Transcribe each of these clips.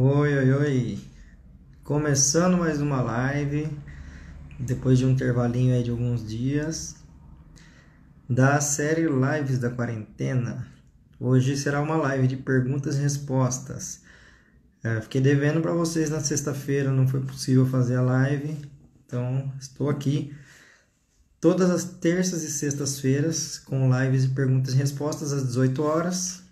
Oi, oi, oi. Começando mais uma live, depois de um intervalinho aí de alguns dias, da série Lives da Quarentena. Hoje será uma live de perguntas e respostas. É, fiquei devendo para vocês na sexta-feira, não foi possível fazer a live, então estou aqui todas as terças e sextas-feiras com lives de perguntas e respostas às 18 horas.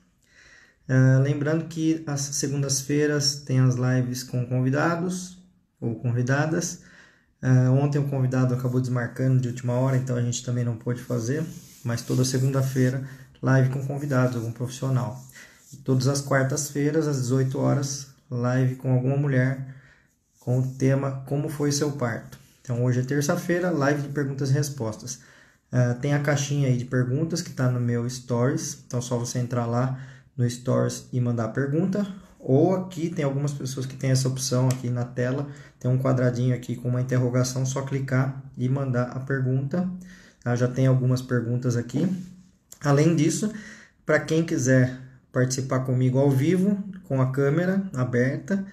Uh, lembrando que as segundas-feiras tem as lives com convidados ou convidadas. Uh, ontem o convidado acabou desmarcando de última hora, então a gente também não pôde fazer. Mas toda segunda-feira, live com convidados, algum profissional. E todas as quartas-feiras, às 18 horas, live com alguma mulher com o tema Como foi seu parto. Então hoje é terça-feira, live de perguntas e respostas. Uh, tem a caixinha aí de perguntas que está no meu Stories, então é só você entrar lá no Stories e mandar pergunta. Ou aqui tem algumas pessoas que têm essa opção aqui na tela, tem um quadradinho aqui com uma interrogação, só clicar e mandar a pergunta. Tá? Já tem algumas perguntas aqui. Além disso, para quem quiser participar comigo ao vivo, com a câmera aberta,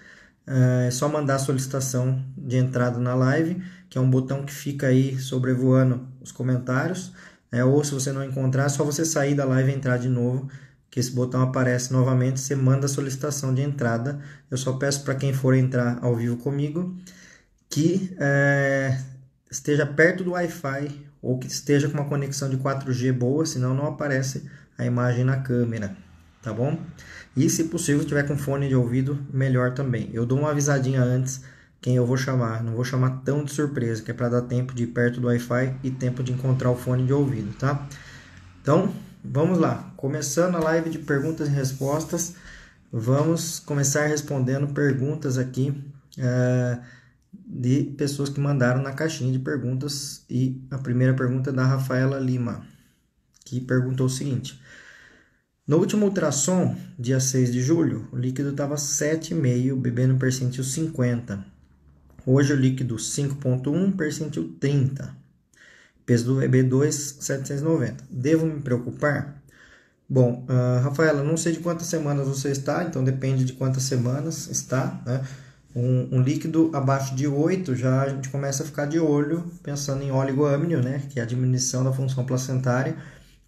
é só mandar a solicitação de entrada na live, que é um botão que fica aí sobrevoando os comentários. É, ou se você não encontrar, é só você sair da live e entrar de novo que esse botão aparece novamente, você manda a solicitação de entrada. Eu só peço para quem for entrar ao vivo comigo que é, esteja perto do Wi-Fi ou que esteja com uma conexão de 4G boa, senão não aparece a imagem na câmera, tá bom? E se possível, tiver com fone de ouvido, melhor também. Eu dou uma avisadinha antes quem eu vou chamar, não vou chamar tão de surpresa, que é para dar tempo de ir perto do Wi-Fi e tempo de encontrar o fone de ouvido, tá? Então, Vamos lá, começando a live de perguntas e respostas, vamos começar respondendo perguntas aqui é, de pessoas que mandaram na caixinha de perguntas. E a primeira pergunta é da Rafaela Lima, que perguntou o seguinte: No último ultrassom, dia 6 de julho, o líquido estava 7,5, bebê no percentil 50. Hoje o líquido 5,1, percentil 30. Peso do EB2, 790. Devo me preocupar? Bom, uh, Rafaela, não sei de quantas semanas você está, então depende de quantas semanas está, né? Um, um, líquido abaixo de 8 já a gente começa a ficar de olho pensando em oligoamínio, né? Que é a diminuição da função placentária,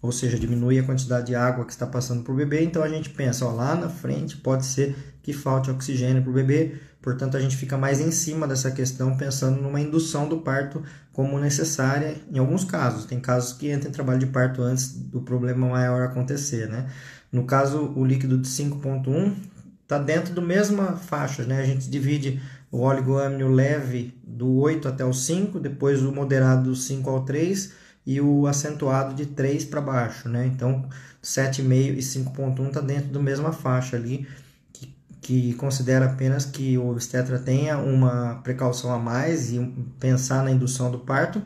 ou seja, diminui a quantidade de água que está passando para o bebê. Então a gente pensa, ó, lá na frente pode ser que falte oxigênio para o bebê, Portanto, a gente fica mais em cima dessa questão, pensando numa indução do parto como necessária em alguns casos. Tem casos que entram em trabalho de parto antes do problema maior acontecer, né? No caso, o líquido de 5.1 está dentro da mesma faixa, né? A gente divide o oligoâmino leve do 8 até o 5, depois o moderado do 5 ao 3 e o acentuado de 3 para baixo, né? Então, 7,5 e 5.1 está dentro da mesma faixa ali que considera apenas que o obstetra tenha uma precaução a mais e pensar na indução do parto,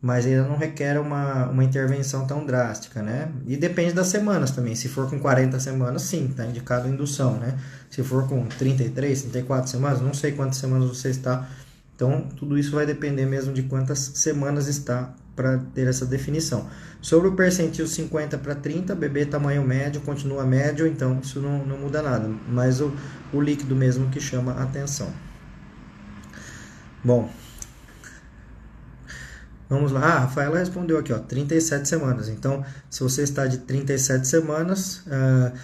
mas ainda não requer uma, uma intervenção tão drástica, né? E depende das semanas também. Se for com 40 semanas, sim, está indicado indução, né? Se for com 33, 34 semanas, não sei quantas semanas você está. Então, tudo isso vai depender mesmo de quantas semanas está para ter essa definição. Sobre o percentil 50 para 30, bebê tamanho médio continua médio, então isso não, não muda nada, mas o, o líquido mesmo que chama atenção. Bom, vamos lá. Ah, a Rafaela respondeu aqui, ó, 37 semanas. Então, se você está de 37 semanas, uh,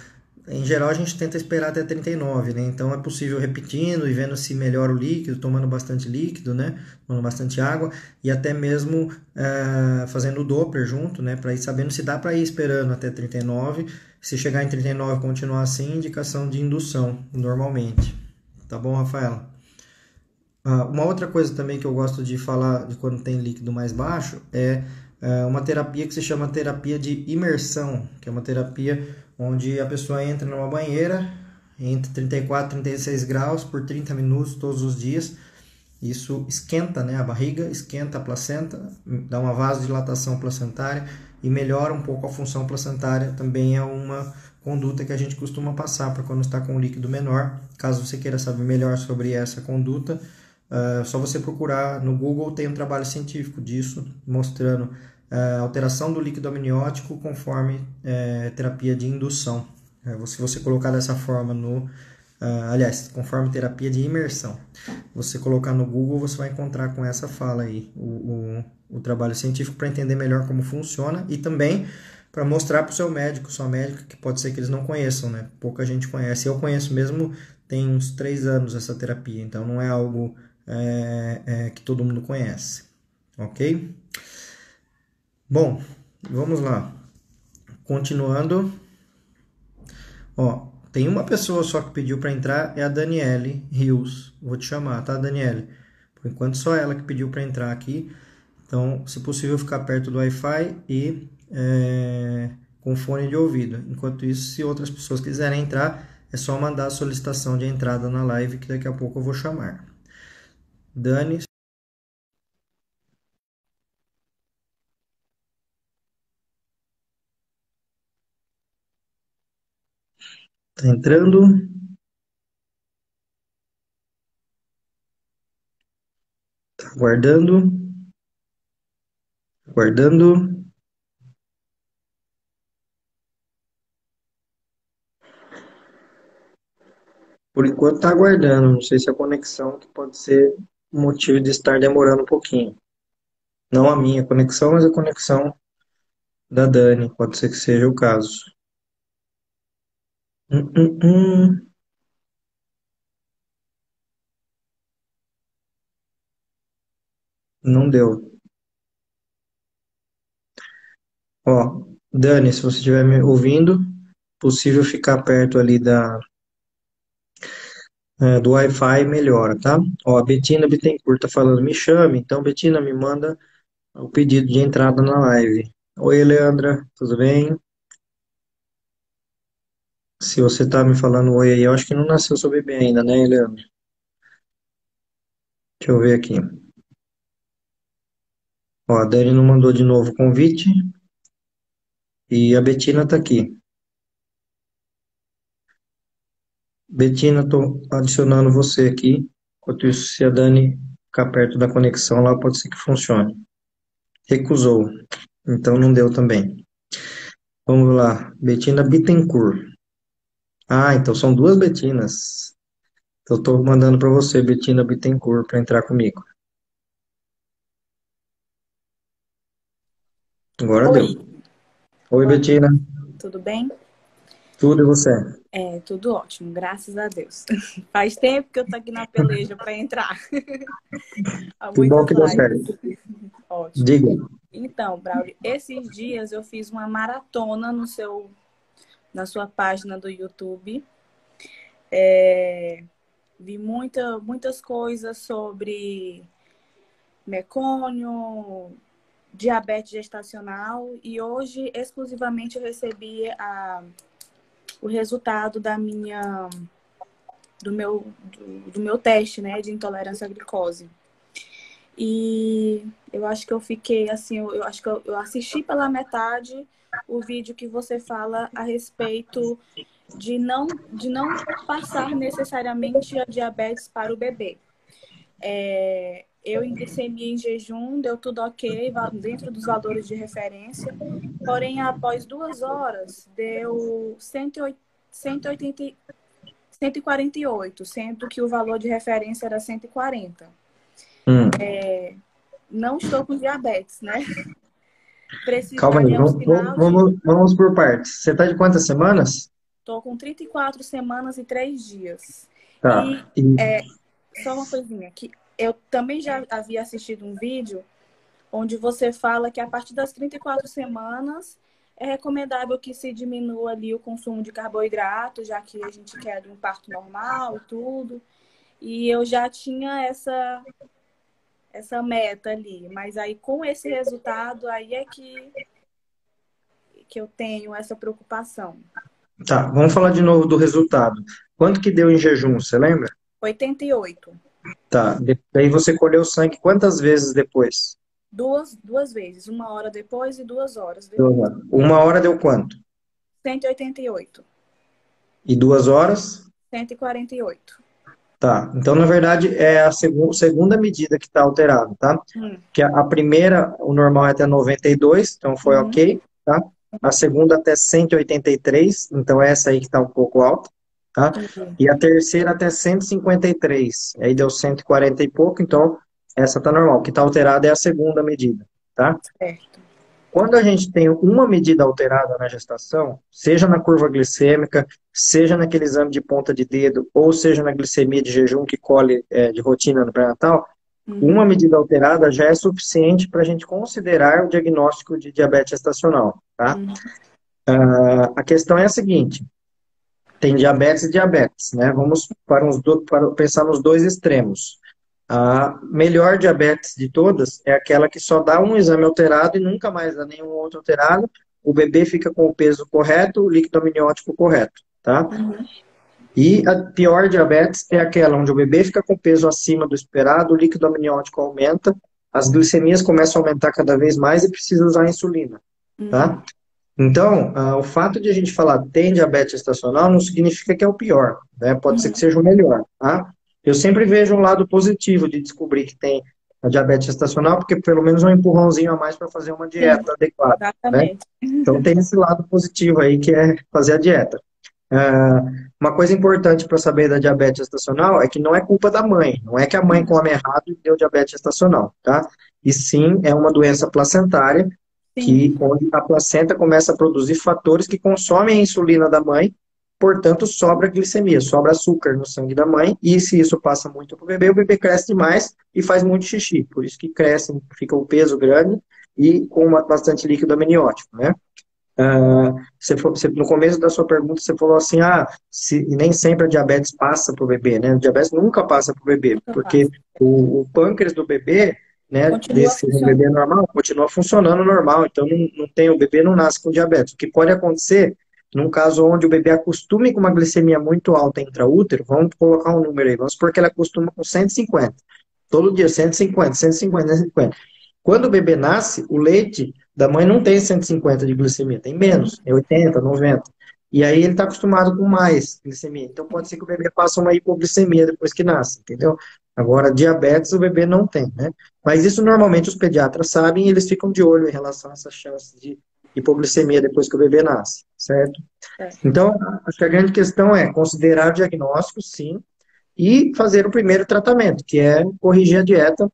em geral, a gente tenta esperar até 39, né? Então é possível repetindo e vendo se melhora o líquido, tomando bastante líquido, né? Tomando bastante água e até mesmo é, fazendo o Doppler junto, né? Para ir sabendo se dá para ir esperando até 39. Se chegar em 39 e continuar assim, indicação de indução, normalmente. Tá bom, Rafaela? Uh, uma outra coisa também que eu gosto de falar de quando tem líquido mais baixo é uh, uma terapia que se chama terapia de imersão, que é uma terapia onde a pessoa entra numa banheira entre 34 e 36 graus por 30 minutos todos os dias. Isso esquenta né, a barriga, esquenta a placenta, dá uma vasodilatação placentária e melhora um pouco a função placentária. Também é uma conduta que a gente costuma passar para quando está com líquido menor. Caso você queira saber melhor sobre essa conduta, é só você procurar no Google, tem um trabalho científico disso, mostrando alteração do líquido amniótico conforme uh, terapia de indução. Uh, se você colocar dessa forma no, uh, aliás, conforme terapia de imersão. Você colocar no Google, você vai encontrar com essa fala aí o, o, o trabalho científico para entender melhor como funciona e também para mostrar para o seu médico, sua médica, que pode ser que eles não conheçam, né? Pouca gente conhece. Eu conheço mesmo, tem uns três anos essa terapia, então não é algo é, é, que todo mundo conhece, ok? Bom, vamos lá. Continuando. Ó, tem uma pessoa só que pediu para entrar, é a Daniele Rios. Vou te chamar, tá, Daniele? Por enquanto, só ela que pediu para entrar aqui. Então, se possível, ficar perto do Wi-Fi e é, com fone de ouvido. Enquanto isso, se outras pessoas quiserem entrar, é só mandar a solicitação de entrada na live que daqui a pouco eu vou chamar. Dani. Tá entrando. Tá aguardando. Aguardando. Por enquanto tá aguardando. Não sei se a conexão que pode ser o motivo de estar demorando um pouquinho. Não a minha conexão, mas a conexão da Dani. Pode ser que seja o caso. Hum, hum, hum. Não deu. Ó, Dani, se você estiver me ouvindo, possível ficar perto ali da, é, do Wi-Fi melhora, tá? Ó, a Betina Bittencourt tá falando, me chame. Então, Betina, me manda o pedido de entrada na live. Oi, Leandra, tudo bem? Se você tá me falando oi aí, eu acho que não nasceu seu bebê ainda, né, Leandro? Deixa eu ver aqui. Ó, a Dani não mandou de novo o convite. E a Betina tá aqui. Betina, tô adicionando você aqui. Enquanto isso, se a Dani ficar perto da conexão lá, pode ser que funcione. Recusou. Então não deu também. Vamos lá. Betina Bittencourt. Ah, então são duas Betinas. Então, eu tô mandando para você, Betina Bittencourt, para entrar comigo. Agora Oi. deu. Oi, Betina. Tudo bem? Tudo e você? É, tudo ótimo, graças a Deus. Faz tempo que eu tô aqui na peleja para entrar. que bom que deu certo. Ótimo. Diga. Então, Braulio, esses dias eu fiz uma maratona no seu na sua página do YouTube. É, vi muita, muitas coisas sobre mecônio, diabetes gestacional e hoje exclusivamente eu recebi a, o resultado da minha do meu do, do meu teste, né, de intolerância à glicose. E eu acho que eu fiquei assim, eu, eu acho que eu, eu assisti pela metade o vídeo que você fala a respeito de não, de não passar necessariamente a diabetes para o bebê. É, eu glicemia em jejum, deu tudo ok, dentro dos valores de referência. Porém, após duas horas, deu 180, 180, 148, sendo que o valor de referência era 140. Hum. É, não estou com diabetes, né? Calma aí, vamos, vamos, vamos por partes. Você está de quantas semanas? Estou com 34 semanas e 3 dias. Tá. E, e... É, só uma coisinha, que eu também já havia assistido um vídeo onde você fala que a partir das 34 semanas é recomendável que se diminua ali o consumo de carboidrato, já que a gente quer um parto normal e tudo. E eu já tinha essa essa meta ali. Mas aí com esse resultado, aí é que, que eu tenho essa preocupação. Tá, vamos falar de novo do resultado. Quanto que deu em jejum, você lembra? 88. Tá, daí você colheu sangue quantas vezes depois? Duas, duas vezes, uma hora depois e duas horas depois. Uma hora deu quanto? 188. E duas horas? 148. Tá, então na verdade é a seg segunda medida que está alterada, tá? Hum. Que a, a, primeira, o normal é até 92, então foi ok, tá? A segunda até 183, então essa aí que está um pouco alta. tá? Uhum. E a terceira até 153, aí deu 140 e pouco, então essa tá normal. O que tá alterada é a segunda medida, tá? Certo. Quando a gente tem uma medida alterada na gestação, seja na curva glicêmica, seja naquele exame de ponta de dedo, ou seja na glicemia de jejum que colhe é, de rotina no pré-natal, uhum. uma medida alterada já é suficiente para a gente considerar o diagnóstico de diabetes gestacional, tá? Uhum. Uh, a questão é a seguinte, tem diabetes e diabetes, né? Vamos para, do, para pensar nos dois extremos. A melhor diabetes de todas é aquela que só dá um exame alterado e nunca mais dá nenhum outro alterado. O bebê fica com o peso correto, o líquido amniótico correto, tá? Uhum. E a pior diabetes é aquela onde o bebê fica com peso acima do esperado, o líquido amniótico aumenta, as glicemias começam a aumentar cada vez mais e precisa usar insulina, tá? Uhum. Então, uh, o fato de a gente falar tem diabetes estacional não significa que é o pior, né? Pode uhum. ser que seja o melhor, tá? Eu sempre vejo um lado positivo de descobrir que tem a diabetes gestacional, porque pelo menos um empurrãozinho a mais para fazer uma dieta Sim, adequada. Né? Exatamente. Né? Então tem esse lado positivo aí que é fazer a dieta. Uh, uma coisa importante para saber da diabetes gestacional é que não é culpa da mãe, não é que a mãe come errado e deu diabetes gestacional, tá? E sim é uma doença placentária sim. que onde a placenta começa a produzir fatores que consomem a insulina da mãe portanto, sobra glicemia, sobra açúcar no sangue da mãe, e se isso passa muito para o bebê, o bebê cresce demais e faz muito xixi, por isso que cresce, fica o peso grande e com bastante líquido amniótico, né? Uh, você, você, no começo da sua pergunta, você falou assim, ah, se, nem sempre a diabetes passa para o bebê, né? A diabetes nunca passa para o bebê, porque o, o, pâncreas do bebê, né, continua desse bebê normal, continua funcionando normal, então não, não tem, o bebê não nasce com diabetes. O que pode acontecer num caso onde o bebê acostume com uma glicemia muito alta intraútero, vamos colocar um número aí, vamos supor que ela acostuma com 150. Todo dia, 150, 150, 150. Quando o bebê nasce, o leite da mãe não tem 150 de glicemia, tem menos, é 80, 90. E aí ele está acostumado com mais glicemia. Então pode ser que o bebê faça uma hipoglicemia depois que nasce, entendeu? Agora, diabetes o bebê não tem, né? Mas isso normalmente os pediatras sabem e eles ficam de olho em relação a essas chances de hipoglicemia depois que o bebê nasce, certo? É. Então, acho que a grande questão é considerar o diagnóstico, sim, e fazer o primeiro tratamento, que é corrigir a dieta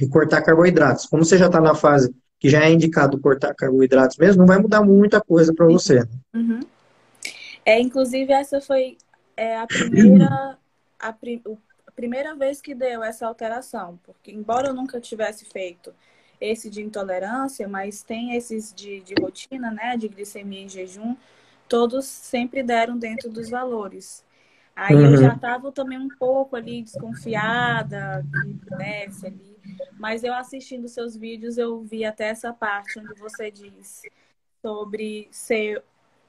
e cortar carboidratos. Como você já está na fase que já é indicado cortar carboidratos mesmo, não vai mudar muita coisa para você. Né? Uhum. É, inclusive, essa foi é, a primeira a, pri, a primeira vez que deu essa alteração, porque embora eu nunca tivesse feito esse de intolerância, mas tem esses de, de rotina, né, de glicemia em jejum, todos sempre deram dentro dos valores. Aí uhum. eu já estava também um pouco ali desconfiada, né, ali, mas eu assistindo seus vídeos eu vi até essa parte onde você diz sobre ser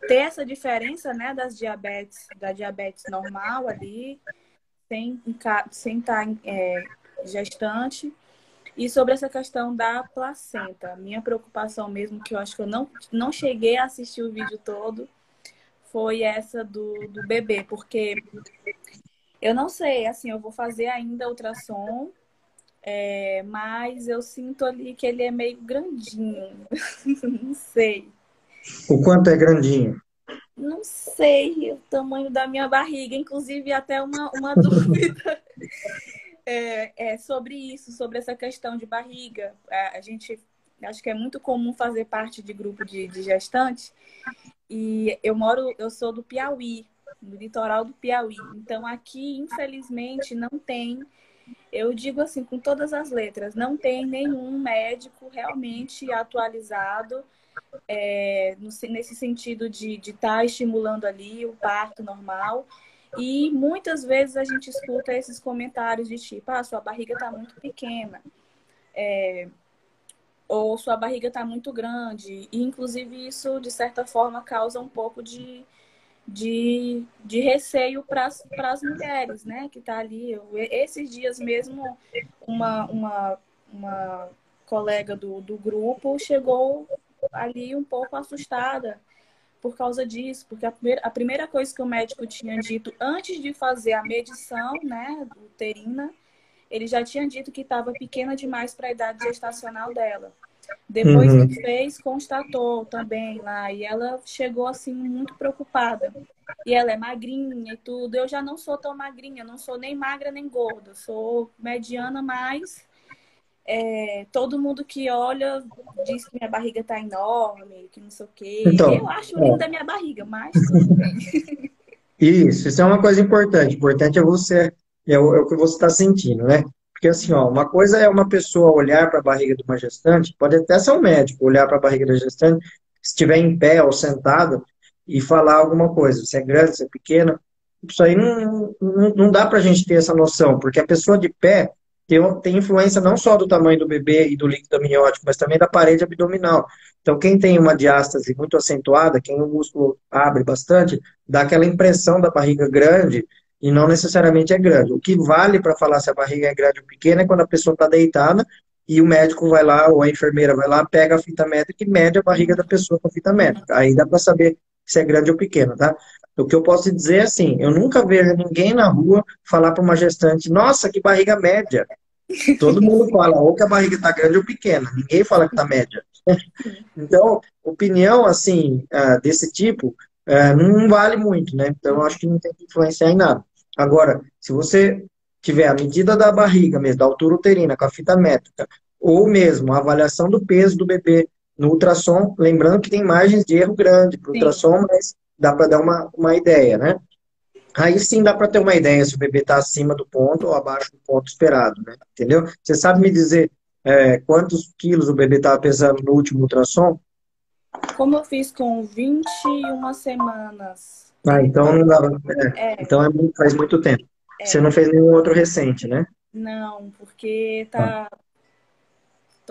ter essa diferença, né, das diabetes, da diabetes normal ali, sem sem estar tá, é, gestante e sobre essa questão da placenta, minha preocupação mesmo, que eu acho que eu não, não cheguei a assistir o vídeo todo, foi essa do, do bebê, porque eu não sei, assim, eu vou fazer ainda ultrassom, é, mas eu sinto ali que ele é meio grandinho. não sei. O quanto é grandinho? Não sei o tamanho da minha barriga, inclusive até uma, uma dúvida é, é, sobre isso, sobre essa questão de barriga. A, a, gente acho que é muito comum fazer parte de grupo de, de gestantes. E eu moro, eu sou do Piauí, no litoral do Piauí. Então aqui, infelizmente, não tem, eu digo assim, com todas as letras, não tem nenhum médico realmente atualizado é, nesse sentido de estar tá estimulando ali o parto normal e muitas vezes a gente escuta esses comentários de tipo, ah, sua barriga está muito pequena. É, ou sua barriga está muito grande. E, inclusive, isso, de certa forma, causa um pouco de, de, de receio para as mulheres, né? Que está ali. Eu, esses dias mesmo, uma, uma, uma colega do, do grupo chegou ali um pouco assustada por causa disso, porque a primeira, a primeira coisa que o médico tinha dito antes de fazer a medição, né, uterina, ele já tinha dito que estava pequena demais para a idade gestacional dela. Depois uhum. que fez, constatou também lá. E ela chegou assim muito preocupada. E ela é magrinha e tudo. Eu já não sou tão magrinha, não sou nem magra nem gorda. Sou mediana, mas é, todo mundo que olha diz que minha barriga tá enorme, que não sei o quê. Então, eu acho é. linda a minha barriga, mas. Isso, isso é uma coisa importante. Importante é você, é o, é o que você está sentindo, né? Porque assim, ó, uma coisa é uma pessoa olhar para a barriga de uma gestante, pode até ser um médico olhar para a barriga da gestante, se estiver em pé ou sentado, e falar alguma coisa, se é grande, se é pequena. Isso aí não, não, não dá para a gente ter essa noção, porque a pessoa de pé tem, tem influência não só do tamanho do bebê e do líquido amniótico, mas também da parede abdominal. Então, quem tem uma diástase muito acentuada, quem o músculo abre bastante, dá aquela impressão da barriga grande e não necessariamente é grande. O que vale para falar se a barriga é grande ou pequena é quando a pessoa está deitada e o médico vai lá, ou a enfermeira vai lá, pega a fita métrica e mede a barriga da pessoa com a fita métrica. Aí dá para saber se é grande ou pequena, tá? O que eu posso dizer é assim, eu nunca vejo ninguém na rua falar para uma gestante, nossa, que barriga média. Todo mundo fala ou que a barriga está grande ou pequena, ninguém fala que está média. Então, opinião assim, ah, desse tipo, ah, não vale muito, né? Então, eu acho que não tem que influenciar em nada. Agora, se você tiver a medida da barriga mesmo, da altura uterina, com a fita métrica, ou mesmo a avaliação do peso do bebê no ultrassom, lembrando que tem margens de erro grande para o ultrassom, mas dá para dar uma, uma ideia, né? Aí sim dá para ter uma ideia se o bebê está acima do ponto ou abaixo do ponto esperado, né? Entendeu? Você sabe me dizer é, quantos quilos o bebê estava pesando no último ultrassom? Como eu fiz com 21 semanas. Ah, então não dava. É, é. Então é muito, faz muito tempo. É. Você não fez nenhum outro recente, né? Não, porque tá.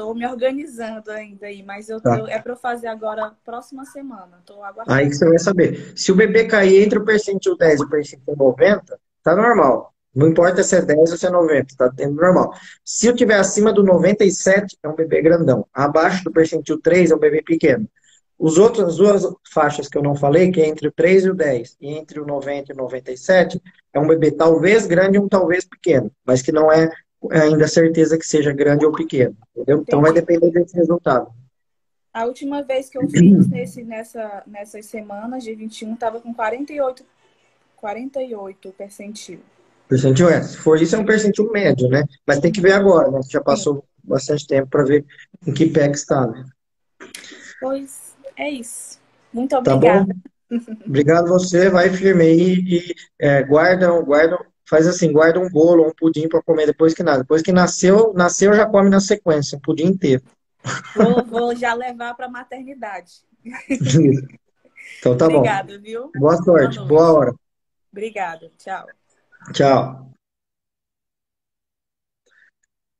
Tô me organizando ainda aí, mas eu tá. tô, é para eu fazer agora próxima semana. Tô aguardando. Aí que você vai saber. Se o bebê cair entre o percentil 10 e o percentil 90, tá normal. Não importa se é 10 ou se é 90, tá tendo normal. Se eu tiver acima do 97, é um bebê grandão. Abaixo do percentil 3 é um bebê pequeno. Os outros, as duas faixas que eu não falei, que é entre o 3 e o 10, e entre o 90 e o 97, é um bebê talvez grande e um talvez pequeno, mas que não é ainda certeza que seja grande ou pequeno, entendeu? Então vai depender desse resultado. A última vez que eu fiz nesse, nessa, nessas semanas de 21, estava com 48, 48 percentil. Percentil é. Se for isso, é um percentil médio, né? Mas tem que ver agora, né? Já passou Sim. bastante tempo para ver em que pé que está, né? Pois é isso. Muito obrigada. Tá Obrigado você, vai firme aí e é, guarda, guarda, faz assim, guarda um bolo, um pudim para comer depois que nada. Depois que nasceu, nasceu já come na sequência, um pudim inteiro. Vou, vou já levar para maternidade. então tá Obrigada, bom. viu? Boa sorte, boa, boa hora. Obrigada, tchau. Tchau.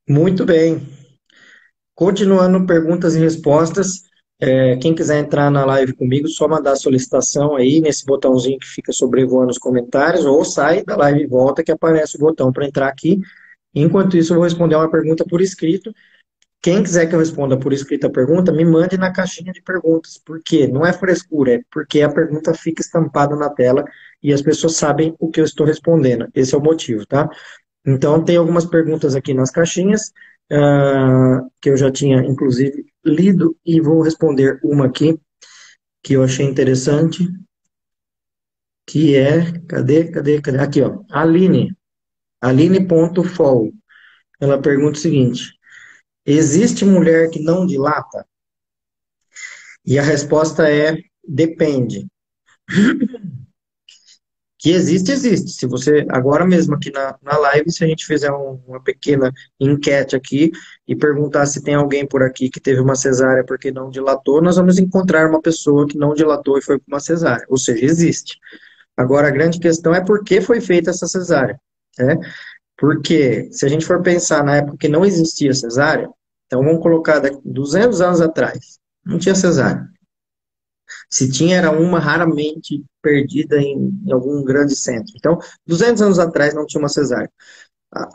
Muito bem. Continuando perguntas e respostas. É, quem quiser entrar na live comigo, só mandar a solicitação aí nesse botãozinho que fica sobrevoando os comentários, ou sai da live e volta que aparece o botão para entrar aqui. Enquanto isso, eu vou responder uma pergunta por escrito. Quem quiser que eu responda por escrito a pergunta, me mande na caixinha de perguntas. Por quê? Não é frescura, é porque a pergunta fica estampada na tela e as pessoas sabem o que eu estou respondendo. Esse é o motivo, tá? Então, tem algumas perguntas aqui nas caixinhas, uh, que eu já tinha, inclusive, lido e vou responder uma aqui que eu achei interessante, que é, cadê, cadê, cadê? Aqui, ó, Aline, Aline.fol. Ela pergunta o seguinte: existe mulher que não dilata? E a resposta é depende. Que existe, existe. Se você, agora mesmo aqui na, na live, se a gente fizer um, uma pequena enquete aqui e perguntar se tem alguém por aqui que teve uma cesárea porque não dilatou, nós vamos encontrar uma pessoa que não dilatou e foi com uma cesárea. Ou seja, existe. Agora, a grande questão é por que foi feita essa cesárea. Né? Porque, se a gente for pensar na época que não existia cesárea, então vamos colocar daqui 200 anos atrás, não tinha cesárea. Se tinha, era uma raramente perdida em, em, algum grande centro. Então, 200 anos atrás não tinha uma cesárea.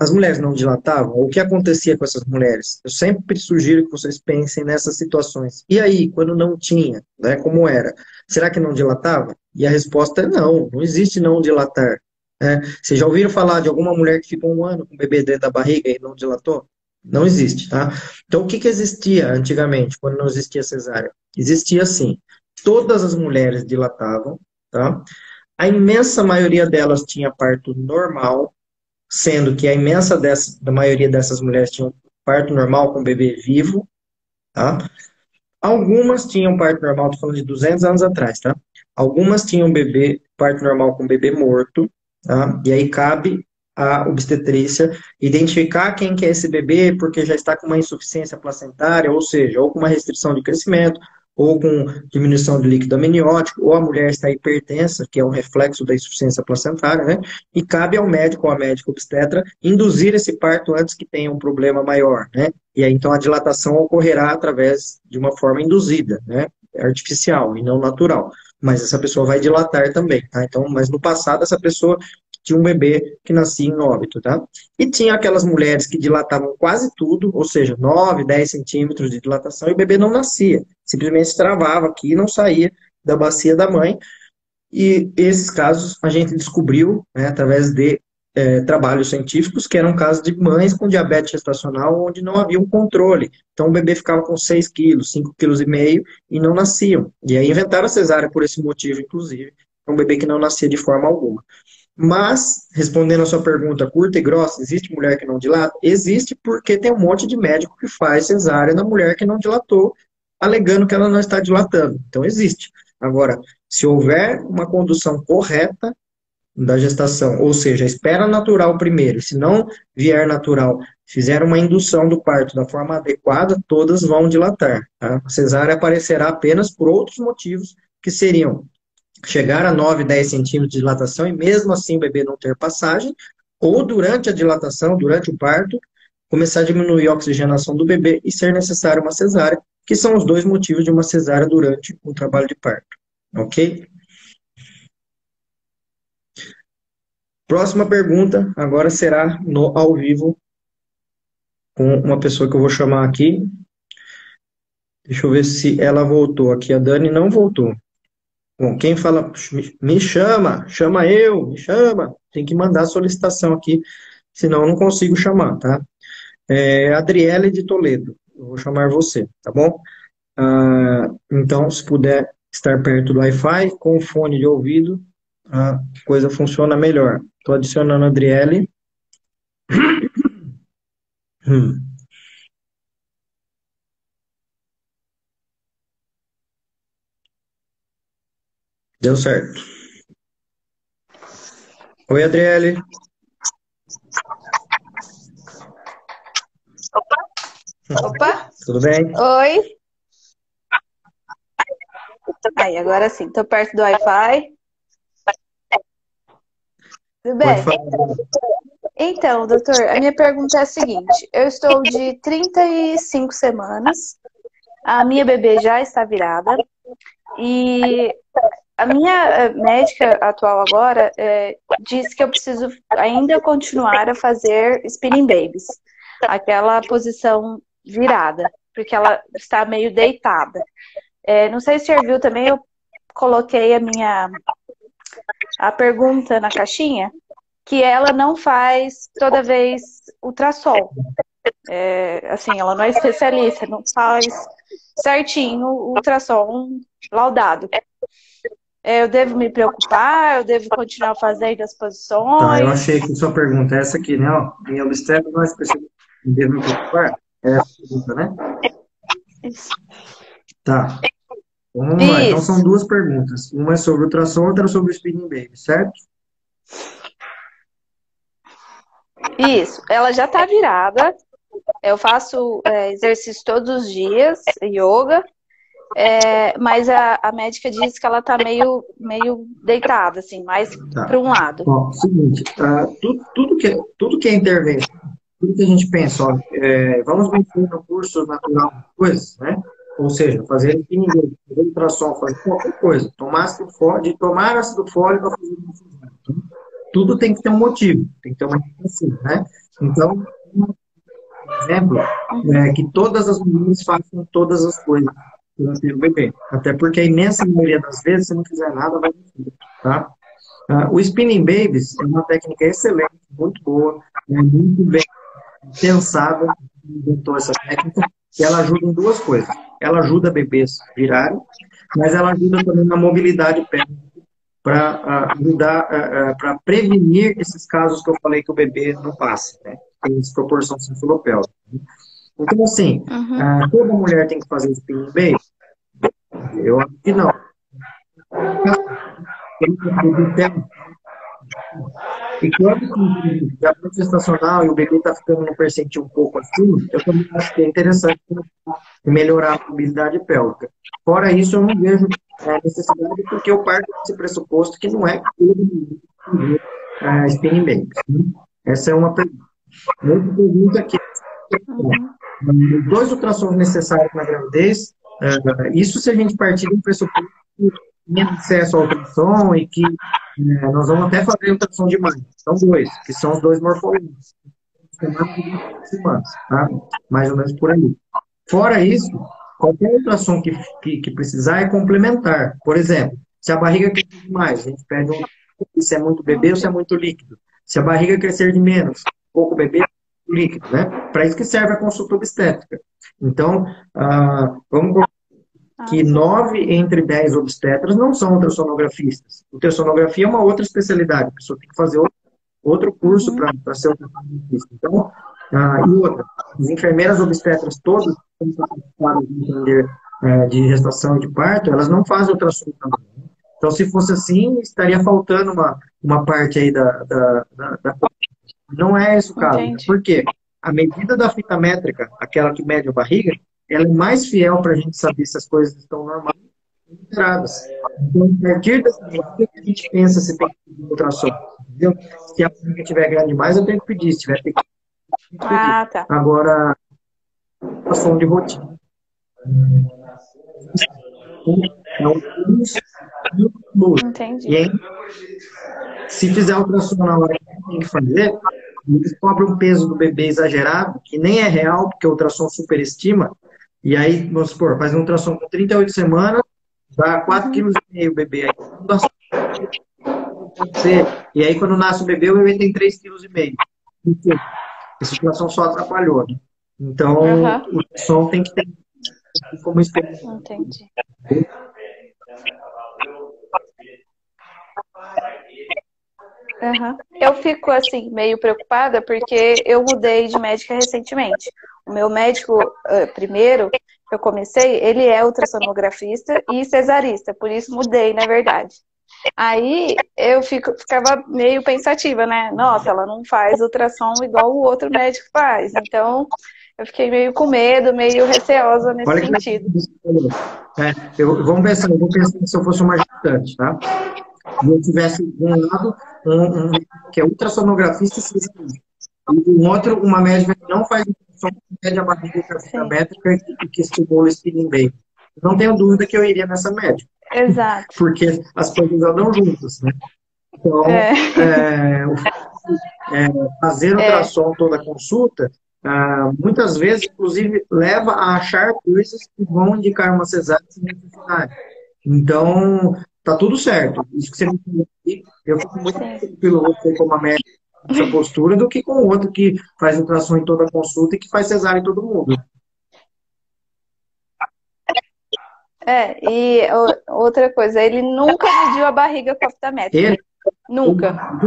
As mulheres não dilatavam? O que acontecia com essas mulheres? Eu sempre sugiro que vocês pensem nessas situações. E aí, quando não tinha, né, como era? Será que não dilatava? E a resposta é não, não existe não dilatar. Né? Vocês já ouviram falar de alguma mulher que ficou um ano com o bebê dentro da barriga e não dilatou? Não existe, tá? Então, o que, que existia antigamente, quando não existia cesárea? Existia assim, todas as mulheres dilatavam, tá? A imensa maioria delas tinha parto normal, sendo que a imensa dessa, da maioria dessas mulheres tinham parto normal com bebê vivo, tá? Algumas tinham parto normal, tô falando de 200 anos atrás, tá? Algumas tinham bebê, parto normal com bebê morto, tá? E aí cabe a obstetrícia identificar quem que é esse bebê porque já está com uma insuficiência placentária, ou seja, ou com uma restrição de crescimento, ou com diminuição de líquido amniótico, ou a mulher está hipertensa, que é um reflexo da insuficiência placentária, né? E cabe ao médico ou à médica obstetra induzir esse parto antes que tenha um problema maior, né? E aí, então, a dilatação ocorrerá através de uma forma induzida, né? Artificial e não natural. Mas essa pessoa vai dilatar também, tá? Então, mas no passado, essa pessoa tinha um bebê que nascia em óbito, tá? E tinha aquelas mulheres que dilatavam quase tudo, ou seja, 9, 10 centímetros de dilatação, e o bebê não nascia. Simplesmente travava aqui e não saía da bacia da mãe. E esses casos a gente descobriu né, através de é, trabalhos científicos, que eram casos de mães com diabetes gestacional, onde não havia um controle. Então o bebê ficava com 6 quilos, 5 quilos e meio, e não nasciam. E aí inventaram a cesárea por esse motivo, inclusive. Um bebê que não nascia de forma alguma. Mas, respondendo a sua pergunta curta e grossa, existe mulher que não dilata? Existe porque tem um monte de médico que faz cesárea na mulher que não dilatou, alegando que ela não está dilatando. Então, existe. Agora, se houver uma condução correta da gestação, ou seja, espera natural primeiro, se não vier natural, fizer uma indução do parto da forma adequada, todas vão dilatar. Tá? A cesárea aparecerá apenas por outros motivos, que seriam chegar a 9, 10 centímetros de dilatação e mesmo assim o bebê não ter passagem, ou durante a dilatação, durante o parto, começar a diminuir a oxigenação do bebê e ser necessário uma cesárea, que são os dois motivos de uma cesárea durante o trabalho de parto. Ok? Próxima pergunta agora será no ao vivo com uma pessoa que eu vou chamar aqui. Deixa eu ver se ela voltou aqui. A Dani não voltou. Bom, quem fala, me chama, chama eu, me chama, tem que mandar a solicitação aqui, senão eu não consigo chamar, tá? É, Adriele de Toledo, eu vou chamar você, tá bom? Ah, então, se puder estar perto do Wi-Fi, com fone de ouvido, a coisa funciona melhor. Estou adicionando a Adriele. Hum. Deu certo. Oi, Adriele. Opa. Opa. Tudo bem? Oi. Aí, agora sim, tô perto do Wi-Fi. Tudo bem? Então, doutor, a minha pergunta é a seguinte: eu estou de 35 semanas, a minha bebê já está virada, e a minha eh, médica atual agora é, diz que eu preciso ainda continuar a fazer spinning babies, aquela posição virada, porque ela está meio deitada. É, não sei se viu também, eu coloquei a minha a pergunta na caixinha, que ela não faz toda vez ultrassom. É, assim, ela não é especialista, não faz certinho o ultrassom laudado. É, eu devo me preocupar? Eu devo continuar fazendo as posições? Tá, eu achei que sua pergunta é essa aqui, né? Ó, em obstétrica não é específico. Devo me preocupar? É essa pergunta, né? Isso. Tá. Então, vamos lá. Então são duas perguntas. Uma é sobre ultrassom, outra é sobre o spinning baby, certo? Isso. Ela já tá virada. Eu faço é, exercício todos os dias, yoga. É, mas a, a, médica diz que ela tá meio, meio deitada, assim, mais tá. para um lado. Ó, seguinte, uh, tudo, tudo, que, tudo que é intervenção, tudo que a gente pensa, ó, é, vamos mexer no curso natural, coisas, né? Ou seja, fazer ninguém, fazer ultrassom, fazer qualquer coisa, tomar ácido fólico, tomar ácido fólico para fazer então, tudo tem que ter um motivo, tem que ter uma intenção, né? Então, um exemplo é que todas as mulheres façam todas as coisas ter o bebê. Até porque a imensa maioria das vezes, se não fizer nada, vai ter tá? Uh, o Spinning Babies é uma técnica excelente, muito boa, é muito bem pensada, inventou essa técnica, que ela ajuda em duas coisas. Ela ajuda bebês a virarem, mas ela ajuda também na mobilidade pélvica para ajudar, para prevenir esses casos que eu falei que o bebê não passa, né? Tem desproporção cefalopélvica. Então, assim, uhum. toda mulher tem que fazer spinning baby? Eu acho que não. E quando a gestacional e o bebê está ficando no percentil um pouco acima, eu também acho que é interessante melhorar a mobilidade pélvica. Fora isso, eu não vejo é, necessidade, porque eu parto desse pressuposto que não é todo mundo uh, spinning babies. Né? Essa é uma pergunta. Outra pergunta aqui. Uhum. Dois ultrassons necessários na gravidez, uh, isso se a gente partir do pressuposto que tem acesso ao ultrassom e que uh, nós vamos até fazer ultrassom de mãe. São dois, que são os dois morfológicos. Tá? Mais ou menos por aí. Fora isso, qualquer ultrassom que, que, que, precisar é complementar. Por exemplo, se a barriga crescer demais, a gente pede um se é muito bebê ou se é muito líquido. Se a barriga crescer de menos, pouco bebê, líquido, né? Para isso que serve a consulta obstétrica. Então, ah, vamos que nove entre dez obstetras não são ultrassonografistas. Ultrassonografia é uma outra especialidade, a pessoa tem que fazer outro, outro curso uhum. para ser ultrassonografista. Então, ah, e outra, as enfermeiras obstetras todas, para entender é, de gestação e de parto, elas não fazem ultrassom também. Né? Então, se fosse assim, estaria faltando uma, uma parte aí da, da, da, da... Não é esse o caso. Entendi. Por quê? A medida da fita métrica, aquela que mede a barriga, ela é mais fiel para a gente saber se as coisas estão normais ou alteradas. Então, a partir dessa medida a gente pensa se tem que pedir ultrassom. Entendeu? Se a barriga estiver grande demais, eu tenho que pedir. Se tiver pequeno, ah, tá. Agora, ação de rotina. Um Entendi. E aí, se fizer ultrassom na hora que tem que fazer, eles cobram um peso do bebê exagerado, que nem é real, porque o ultrassom superestima. E aí, vamos supor, faz um ultrassom com 38 semanas, dá 4,5 kg o bebê. Aí, e aí, quando nasce o bebê, o bebê tem 3,5 kg. Essa situação só atrapalhou, né? Então, uhum. o som tem que ter como experiência. Entendi. Uhum. Eu fico assim, meio preocupada porque eu mudei de médica recentemente. O meu médico, uh, primeiro, eu comecei, ele é ultrassonografista e cesarista, por isso mudei, na verdade. Aí eu fico, ficava meio pensativa, né? Nossa, ela não faz ultrassom igual o outro médico faz. Então, eu fiquei meio com medo, meio receosa nesse Olha sentido. É, eu, vamos pensar, eu vou pensar se eu fosse uma gestante, tá? E eu tivesse de um lado um, um, que é ultrassonografista e do outro uma médica que não faz ultrassom, que mede a barriga métrica e que estimula o spinning bem. Não tenho dúvida que eu iria nessa médica. Exato. Porque as coisas andam juntas, né? Então, é. É, é, fazer o é. ultrassom toda a consulta, ah, muitas vezes, inclusive, leva a achar coisas que vão indicar uma cesárea sem. Então, tá tudo certo. Isso que você me falou aqui, eu fico muito tranquilo você com uma médica essa postura do que com o outro que faz ultrassom em toda a consulta e que faz cesárea em todo mundo. É, e outra coisa, ele nunca mediu a barriga com a fita métrica. Ele? Nunca.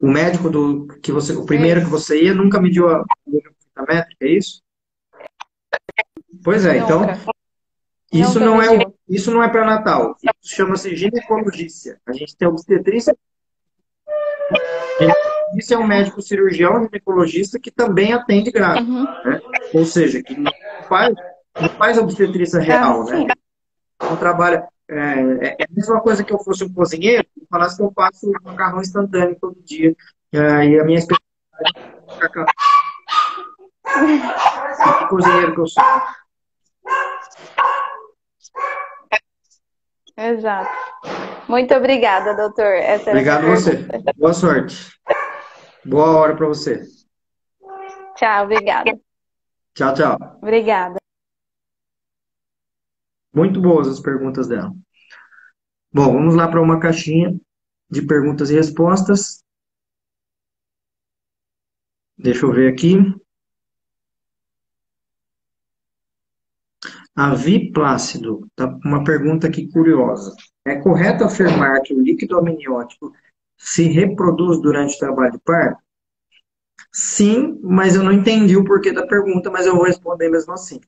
O médico do que você, o primeiro que você ia, nunca mediu a fita métrica, é isso? Pois é, então, nunca. então isso não é isso não é para Natal. Isso chama-se ginecologista. A gente tem obstetrícia. Isso é um médico cirurgião ginecologista que também atende grávida, uhum. né? Ou seja, que não faz não faz obstetrícia real, ah, né? Não trabalha. É, é, é, a mesma coisa que eu fosse um cozinheiro e falasse que eu faço macarrão instantâneo todo dia. É, e a minha expectativa é cozinheiro que eu sou. Exato. Muito obrigada, doutor. Essa Obrigado a você. Boa sorte. Boa hora para você. Tchau, obrigada. Tchau, tchau. Obrigada. Muito boas as perguntas dela. Bom, vamos lá para uma caixinha de perguntas e respostas. Deixa eu ver aqui. A Vi Plácido, tá uma pergunta aqui curiosa. É correto afirmar que o líquido amniótico se reproduz durante o trabalho de parto? Sim, mas eu não entendi o porquê da pergunta, mas eu vou responder mesmo assim.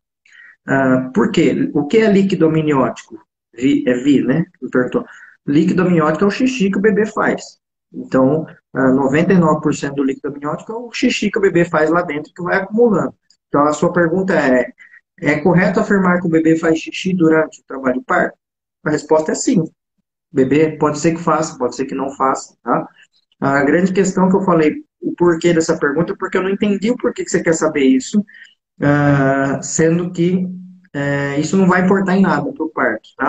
Uh, por quê? O que é líquido amniótico? Vi, é Vi, né? Perguntou. Líquido amniótico é o xixi que o bebê faz. Então, uh, ah, 99% do líquido amniótico é o xixi que o bebê faz lá dentro que vai acumulando. Então, a sua pergunta é: é correto afirmar que o bebê faz xixi durante o trabalho de parto? A resposta é sim. O bebê pode ser que faça, pode ser que não faça. Tá? A grande questão que eu falei, o porquê dessa pergunta, é porque eu não entendi o porquê que você quer saber isso, uh, sendo que uh, isso não vai importar em nada para o parto. Tá?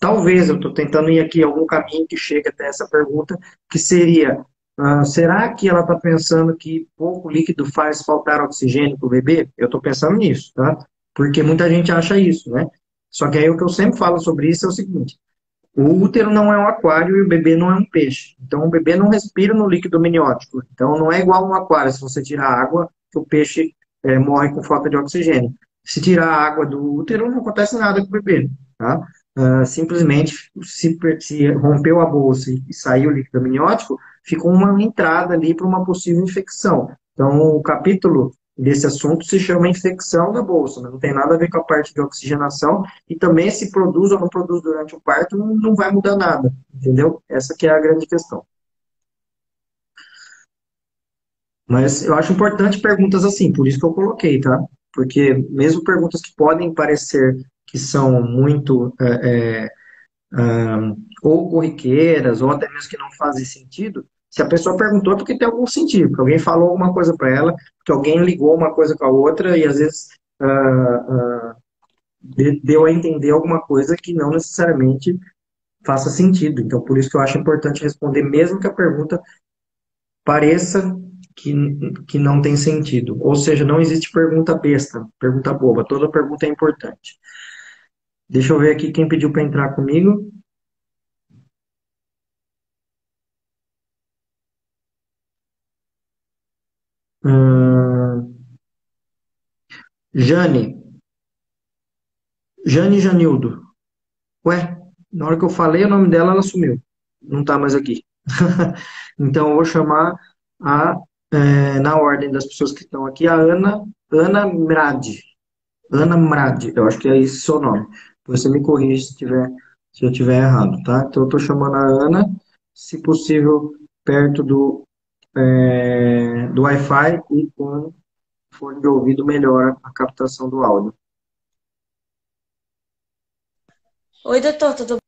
Talvez, eu estou tentando ir aqui algum caminho que chegue até essa pergunta, que seria, uh, será que ela está pensando que pouco líquido faz faltar oxigênio para o bebê? Eu estou pensando nisso, tá? Porque muita gente acha isso, né? Só que aí o que eu sempre falo sobre isso é o seguinte: o útero não é um aquário e o bebê não é um peixe. Então o bebê não respira no líquido amniótico. Então não é igual um aquário, se você tirar água, o peixe é, morre com falta de oxigênio. Se tirar a água do útero, não acontece nada com o bebê. Tá? Uh, simplesmente, se, se, rompeu a bolsa e saiu o líquido amniótico, ficou uma entrada ali para uma possível infecção. Então, o capítulo desse assunto se chama infecção da bolsa, não tem nada a ver com a parte de oxigenação, e também se produz ou não produz durante o parto, não vai mudar nada, entendeu? Essa que é a grande questão. Mas eu acho importante perguntas assim, por isso que eu coloquei, tá? Porque mesmo perguntas que podem parecer que são muito é, é, um, ou corriqueiras, ou até mesmo que não fazem sentido, se a pessoa perguntou, é porque tem algum sentido, porque alguém falou alguma coisa para ela, porque alguém ligou uma coisa com a outra e às vezes uh, uh, deu a entender alguma coisa que não necessariamente faça sentido. Então, por isso que eu acho importante responder, mesmo que a pergunta pareça que, que não tem sentido. Ou seja, não existe pergunta besta, pergunta boba. Toda pergunta é importante. Deixa eu ver aqui quem pediu para entrar comigo. Hum, Jane. Jane Janildo. Ué, na hora que eu falei o nome dela, ela sumiu. Não está mais aqui. então, eu vou chamar a, é, na ordem das pessoas que estão aqui, a Ana, Ana Mrade. Ana Mrade, eu acho que é esse seu nome. Você me corrige se, tiver, se eu estiver errado, tá? Então, eu estou chamando a Ana, se possível, perto do é, do Wi-Fi e com fone de ouvido melhora a captação do áudio. Oi, doutor, tudo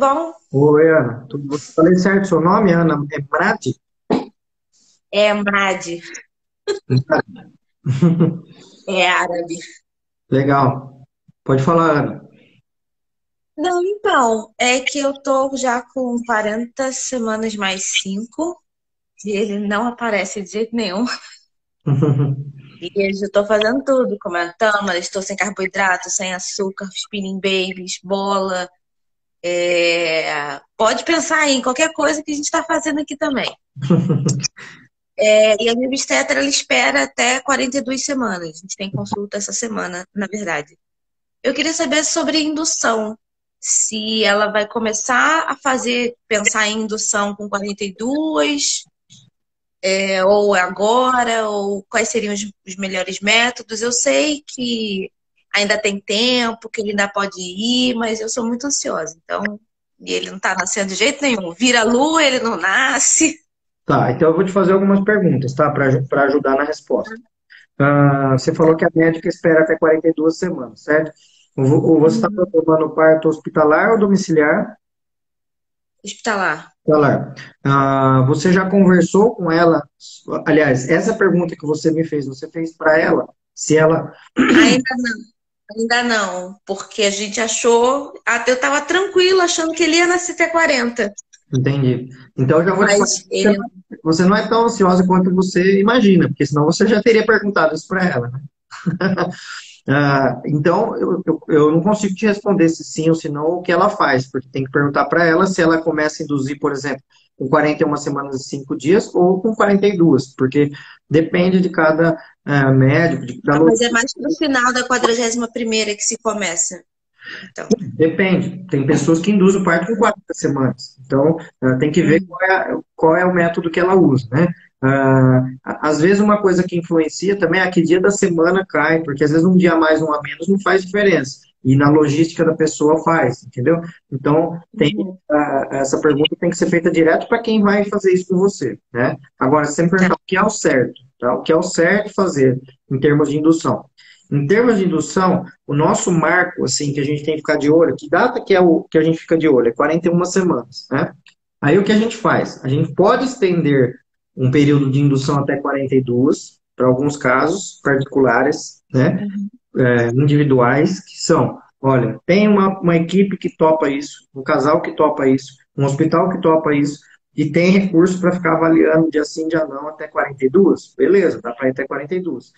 bom? Oi, Ana. Tudo, falei certo seu nome, Ana? É Mrad? É Mrad. é árabe. Legal. Pode falar, Ana. Não, então, é que eu tô já com 40 semanas mais 5 e ele não aparece de jeito nenhum. e eu estou fazendo tudo, comendo tâmara, estou sem carboidrato, sem açúcar, spinning babies, bola. É... Pode pensar em qualquer coisa que a gente está fazendo aqui também. É, e a minha obstetra ela espera até 42 semanas. A gente tem consulta essa semana, na verdade. Eu queria saber sobre indução. Se ela vai começar a fazer, pensar em indução com 42, é, ou agora, ou quais seriam os, os, melhores métodos. Eu sei que ainda tem tempo, que ele ainda pode ir, mas eu sou muito ansiosa. Então, ele não está nascendo de jeito nenhum. Vira lua, ele não nasce. Tá, então eu vou te fazer algumas perguntas, tá? Para ajudar na resposta. Uh, você falou que a médica espera até 42 semanas, certo? Você está tomando parto hospitalar ou domiciliar? Hospitalar. Hospitalar. Ah, você já conversou com ela? Aliás, essa pergunta que você me fez, você fez para ela? Se ela. Ainda não. Ainda não, porque a gente achou. Eu estava tranquila achando que ele ia nascer até 40. Entendi. Então eu já vou Mas te ele... Você não é tão ansiosa quanto você imagina, porque senão você já teria perguntado isso para ela. Né? Ah, então, eu, eu, eu, não consigo te responder se sim ou se não o que ela faz, porque tem que perguntar para ela se ela começa a induzir, por exemplo, com 41 semanas e 5 dias ou com 42, porque depende de cada uh, médico. De cada ah, mas é mais para o final da 41 que se começa. Então. Depende. Tem pessoas que induzem o parto com 40 semanas. Então, tem que ver qual é, qual é, o método que ela usa, né? Uh, às vezes uma coisa que influencia também é que dia da semana cai, porque às vezes um dia a mais, um a menos não faz diferença. E na logística da pessoa faz, entendeu? Então, tem, uh, essa pergunta tem que ser feita direto para quem vai fazer isso com você, né? Agora, sempre perguntar o que é o certo, tá? O que é o certo fazer em termos de indução. Em termos de indução, o nosso marco, assim, que a gente tem que ficar de olho, que data que é o que a gente fica de olho? É 41 semanas, né? Aí o que a gente faz? A gente pode estender um período de indução até 42, para alguns casos particulares, né? É, individuais, que são, olha, tem uma, uma equipe que topa isso, um casal que topa isso, um hospital que topa isso, e tem recurso para ficar avaliando dia sim, dia não, até 42. Beleza, dá para ir até 42.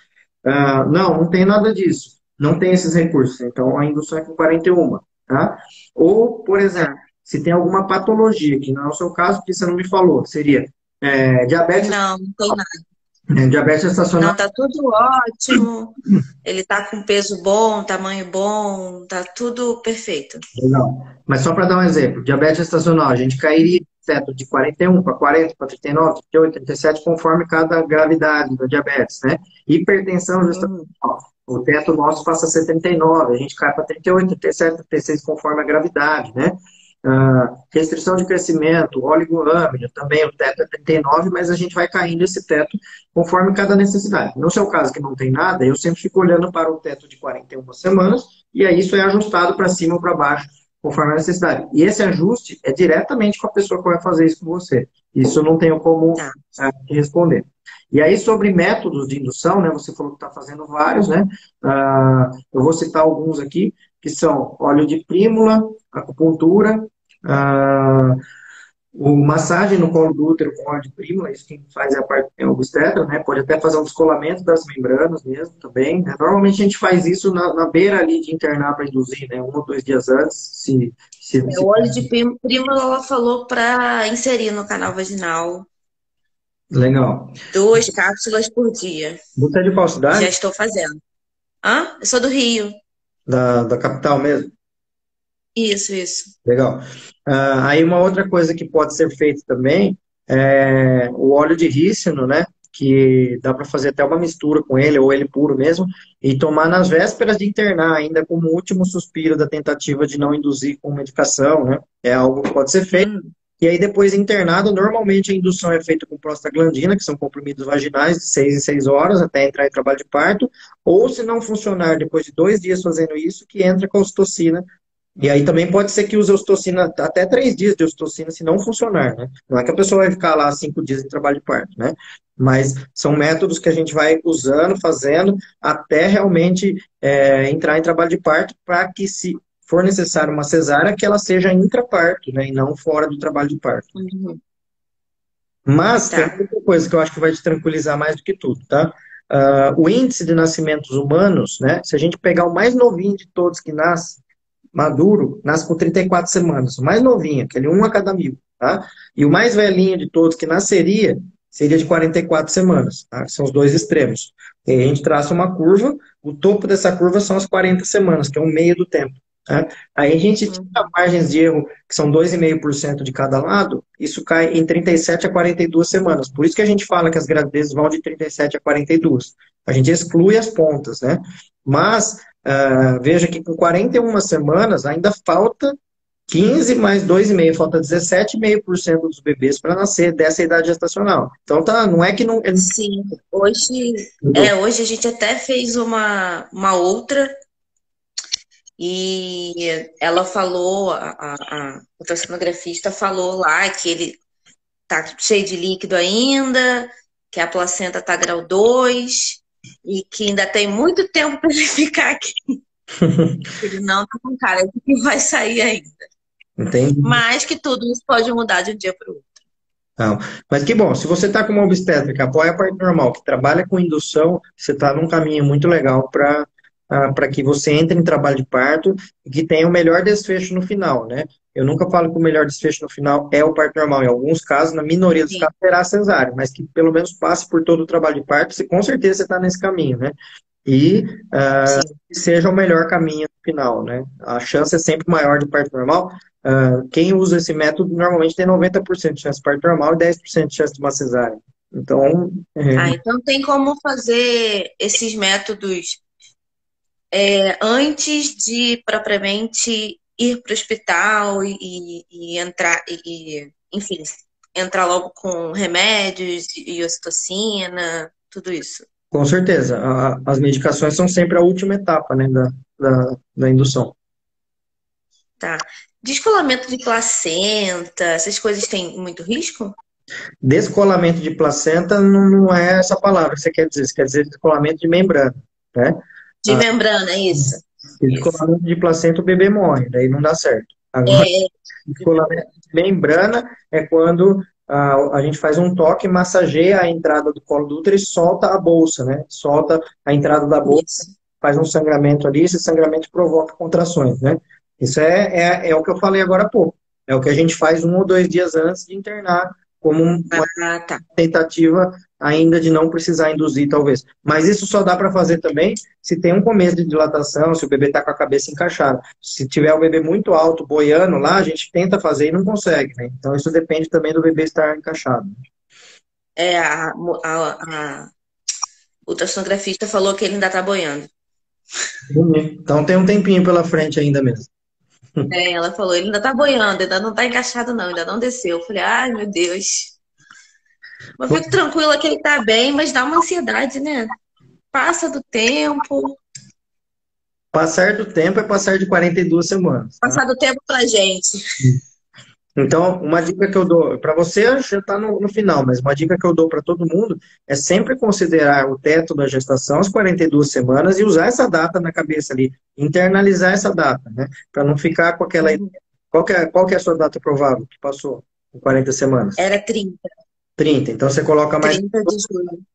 Ah, não, não tem nada disso. Não tem esses recursos. Então, a indução é com 41. Tá? Ou, por exemplo, se tem alguma patologia, que não é o seu caso, porque você não me falou, seria é, diabetes. Não, não tem nada. É, diabetes estacional. Não, tá tudo ótimo. Ele tá com peso bom, tamanho bom, tá tudo perfeito. Legal. Mas só para dar um exemplo, diabetes estacional, a gente cairia teto de 41 para 40, para 39, 38, 37, conforme cada gravidade da diabetes, né? Hipertensão gestacional. O teto nosso passa a ser 39, a gente cai para 38, 37, 36, conforme a gravidade, né? Uh, restrição de crescimento, oligoâmina, também o teto é 39, mas a gente vai caindo esse teto conforme cada necessidade. No seu caso, que não tem nada, eu sempre fico olhando para o teto de 41 semanas, e aí isso é ajustado para cima ou para baixo, conforme a necessidade. E esse ajuste é diretamente com a pessoa que vai fazer isso com você. Isso eu não tenho como uh, responder. E aí, sobre métodos de indução, né? Você falou que está fazendo vários, né? Uh, eu vou citar alguns aqui, que são óleo de prímula, acupuntura, uh, o massagem no colo do útero com óleo de prímula, isso quem faz é a parte é o obstetra, né? Pode até fazer um descolamento das membranas mesmo também. Né? Normalmente a gente faz isso na, na beira ali de internar para induzir, né? Um ou dois dias antes, se, se, é, O óleo de prímula ela falou para inserir no canal vaginal. Legal. Duas cápsulas por dia. Você é de qual cidade? Já estou fazendo. Hã? Eu sou do Rio. Da, da capital mesmo? Isso, isso. Legal. Uh, aí uma outra coisa que pode ser feita também é o óleo de rícino, né? Que dá para fazer até uma mistura com ele, ou ele puro mesmo, e tomar nas vésperas de internar, ainda como último suspiro da tentativa de não induzir com medicação, né? É algo que pode ser feito. Hum. E aí, depois internado, normalmente a indução é feita com prostaglandina, que são comprimidos vaginais de 6 em 6 horas até entrar em trabalho de parto, ou se não funcionar depois de dois dias fazendo isso, que entra com a ocitocina e aí também pode ser que use ostocina até três dias de ostocina se não funcionar, né? Não é que a pessoa vai ficar lá cinco dias em trabalho de parto, né? Mas são métodos que a gente vai usando, fazendo, até realmente é, entrar em trabalho de parto para que se for necessário uma cesárea, que ela seja intraparto, né? E não fora do trabalho de parto. Uhum. Mas tá. tem outra coisa que eu acho que vai te tranquilizar mais do que tudo, tá? Uh, o índice de nascimentos humanos, né? Se a gente pegar o mais novinho de todos que nasce, maduro nasce com 34 semanas. O mais novinho, aquele um a cada mil, tá? E o mais velhinho de todos que nasceria seria de 44 semanas, tá? São os dois extremos. E a gente traça uma curva, o topo dessa curva são as 40 semanas, que é o meio do tempo. Tá? Aí a gente tira margens de erro, que são 2,5% de cada lado, isso cai em 37 a 42 semanas. Por isso que a gente fala que as gravidezes vão de 37 a 42. A gente exclui as pontas, né? Mas Uh, veja que com 41 semanas ainda falta 15 mais 2,5, falta 17,5% dos bebês para nascer dessa idade gestacional. Então tá, não é que não. Sim, hoje, é, hoje a gente até fez uma, uma outra e ela falou, a, a, a ultrassonografista falou lá que ele tá cheio de líquido ainda, que a placenta tá grau 2, e que ainda tem muito tempo para ele ficar aqui. ele não tá com cara de que vai sair ainda. Entendi. Mas que tudo isso pode mudar de um dia para o outro. Não. Mas que bom, se você está com uma obstétrica, apoia a parte normal, que trabalha com indução, você está num caminho muito legal para ah, para que você entre em trabalho de parto e que tenha o melhor desfecho no final, né? Eu nunca falo que o melhor desfecho no final é o parto normal. Em alguns casos, na minoria dos Sim. casos, será cesárea, mas que pelo menos passe por todo o trabalho de parto, você, com certeza você está nesse caminho, né? E uh, seja o melhor caminho no final, né? A chance é sempre maior de parto normal. Uh, quem usa esse método normalmente tem 90% de chance de parto normal e 10% de chance de uma cesárea. Então. É... Ah, então tem como fazer esses métodos é, antes de propriamente ir para o hospital e, e entrar, e, enfim, entrar logo com remédios e ocitocina, tudo isso. Com certeza. A, as medicações são sempre a última etapa né, da, da, da indução. Tá. Descolamento de placenta, essas coisas têm muito risco? Descolamento de placenta não, não é essa palavra que você quer dizer, você quer dizer descolamento de membrana, né? De ah, membrana, é isso. Descolamento de placenta, o bebê morre, daí não dá certo. Agora, é... descolamento de membrana é quando a, a gente faz um toque, massageia a entrada do colo do útero e solta a bolsa, né? Solta a entrada da bolsa, isso. faz um sangramento ali, esse sangramento provoca contrações, né? Isso é, é, é o que eu falei agora há pouco. É o que a gente faz um ou dois dias antes de internar como uma ah, tá. tentativa ainda de não precisar induzir, talvez. Mas isso só dá para fazer também se tem um começo de dilatação, se o bebê está com a cabeça encaixada. Se tiver o bebê muito alto, boiando lá, a gente tenta fazer e não consegue, né? Então isso depende também do bebê estar encaixado. É, a, a, a ultrassonografista falou que ele ainda está boiando. Então tem um tempinho pela frente ainda mesmo. É, ela falou, ele ainda tá boiando, ainda não tá encaixado não, ainda não desceu. Eu falei, ai meu Deus. Mas fico tranquila que ele tá bem, mas dá uma ansiedade, né? Passa do tempo. Passar do tempo é passar de 42 semanas. Tá? Passar do tempo pra gente. Então, uma dica que eu dou, para você já está no, no, final, mas uma dica que eu dou para todo mundo é sempre considerar o teto da gestação as 42 semanas e usar essa data na cabeça ali, internalizar essa data, né? Para não ficar com aquela. Uhum. Qual é, qual é a sua data provável que passou com 40 semanas? Era 30. 30. Então você coloca mais 30 de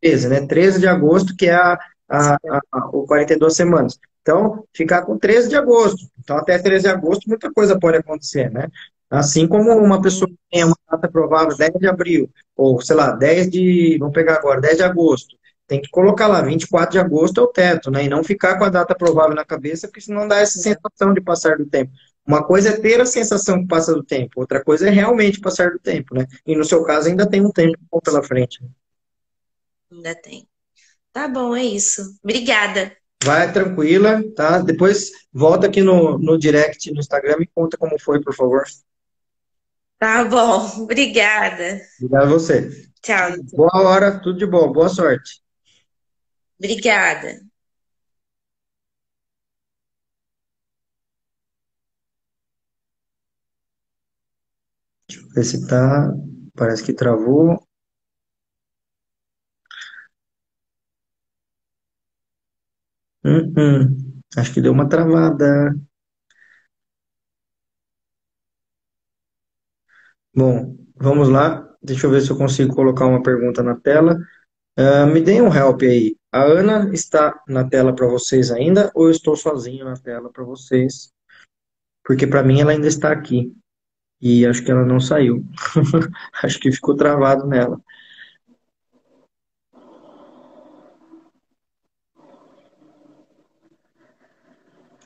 13, né? 13 de agosto, que é a, a, a, a, o 42 semanas. Então, ficar com 13 de agosto. Então, até 13 de agosto, muita coisa pode acontecer, né? Assim como uma pessoa que tem uma data provável 10 de abril, ou sei lá, 10 de. Vamos pegar agora, 10 de agosto. Tem que colocar lá, 24 de agosto é o teto, né? E não ficar com a data provável na cabeça, porque senão dá essa sensação de passar do tempo. Uma coisa é ter a sensação que passa do tempo, outra coisa é realmente passar do tempo, né? E no seu caso ainda tem um tempo pela frente. Né? Ainda tem. Tá bom, é isso. Obrigada. Vai tranquila, tá? Depois volta aqui no, no direct no Instagram e conta como foi, por favor. Tá bom, obrigada. Obrigado a você. Tchau. Boa hora, tudo de bom, boa sorte. Obrigada. Ver se tá. Parece que travou. Hum, hum. Acho que deu uma travada. Bom, vamos lá. Deixa eu ver se eu consigo colocar uma pergunta na tela. Uh, me deem um help aí. A Ana está na tela para vocês ainda ou eu estou sozinho na tela para vocês? Porque para mim ela ainda está aqui. E acho que ela não saiu. acho que ficou travado nela.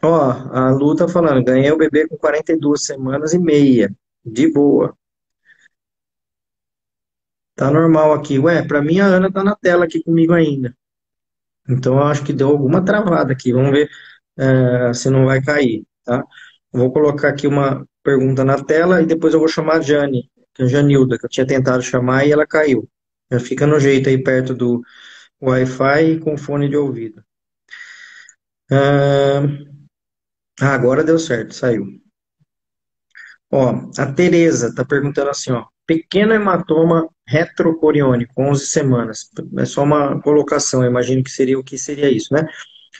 Ó, a Lu tá falando, ganhei o bebê com 42 semanas e meia. De boa. Tá normal aqui. Ué, pra mim a Ana tá na tela aqui comigo ainda. Então eu acho que deu alguma travada aqui. Vamos ver é, se não vai cair, tá? Vou colocar aqui uma pergunta na tela e depois eu vou chamar a Jane, que é a Janilda, que eu tinha tentado chamar e ela caiu. Já fica no jeito aí perto do Wi-Fi e com fone de ouvido. Ah, agora deu certo, saiu. Ó, a Tereza tá perguntando assim, ó pequeno hematoma retrocoriônico, 11 semanas. É só uma colocação, eu imagino que seria o que seria isso, né?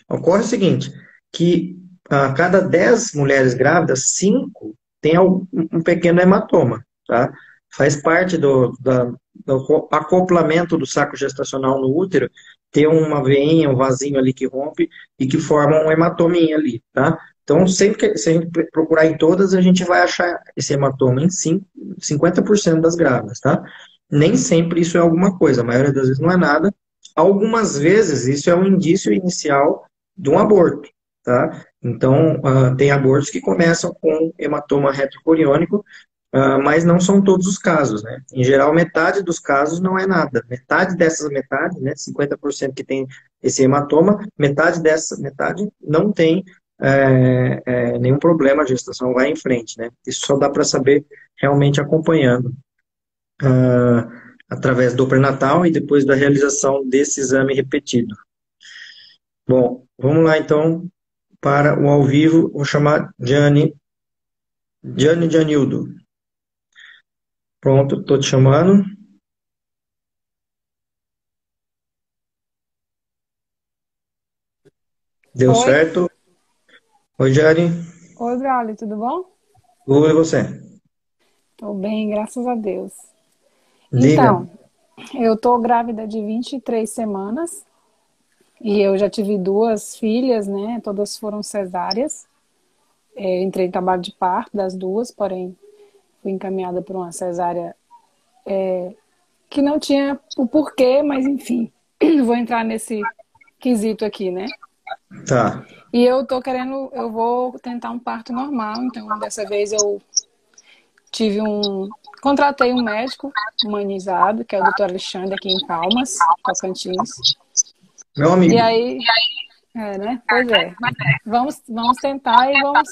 Ocorre o seguinte, que a cada 10 mulheres grávidas, 5 tem um pequeno hematoma, tá? faz parte do, da, do acoplamento do saco gestacional no útero ter uma veinha, um vasinho ali que rompe e que forma um hematominha ali, tá? Então, sempre que se a gente procurar em todas, a gente vai achar esse hematoma em 50% das grávidas, tá? Nem sempre isso é alguma coisa, a maioria das vezes não é nada. Algumas vezes isso é um indício inicial de um aborto, tá? Então, uh, tem abortos que começam com hematoma retrocoriônico, uh, mas não são todos os casos, né? Em geral, metade dos casos não é nada. Metade dessas metade, né, 50% que tem esse hematoma, metade dessa metade não tem é, é, nenhum problema, a gestação vai em frente, né? Isso só dá para saber realmente acompanhando uh, através do pré-natal e depois da realização desse exame repetido. Bom, vamos lá então para o ao vivo. Vou chamar Jane, Jane Janildo. Pronto, estou te chamando. Deu Oi. certo? Oi, Jane. Oi, Braulio, tudo bom? Tudo e você? Tô bem, graças a Deus. Diga. Então, eu tô grávida de 23 semanas e eu já tive duas filhas, né? Todas foram cesáreas. É, entrei em trabalho de parto das duas, porém fui encaminhada por uma cesárea é, que não tinha o porquê, mas enfim, vou entrar nesse quesito aqui, né? Tá. E eu tô querendo, eu vou tentar um parto normal, então dessa vez eu tive um. Contratei um médico humanizado, que é o doutor Alexandre, aqui em Palmas, Tocantins. Meu amigo. E aí. É, né? Pois é. Vamos, vamos tentar e vamos,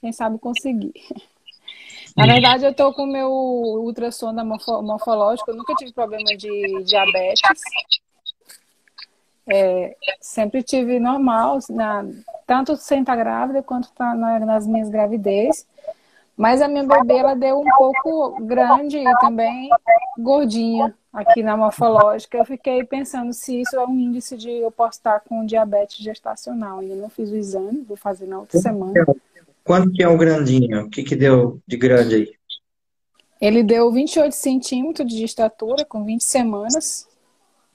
quem sabe, conseguir. Na verdade, eu tô com o meu ultrassom morfológico, eu nunca tive problema de diabetes. É, sempre tive normal, na, tanto sem estar grávida quanto tá na, nas minhas gravidez. Mas a minha bebê ela deu um pouco grande e também gordinha aqui na morfológica. Eu fiquei pensando se isso é um índice de eu posso estar com diabetes gestacional. Ainda não fiz o exame, vou fazer na outra semana. Quanto que é o grandinho? O que, que deu de grande aí? Ele deu 28 centímetros de estatura, com 20 semanas.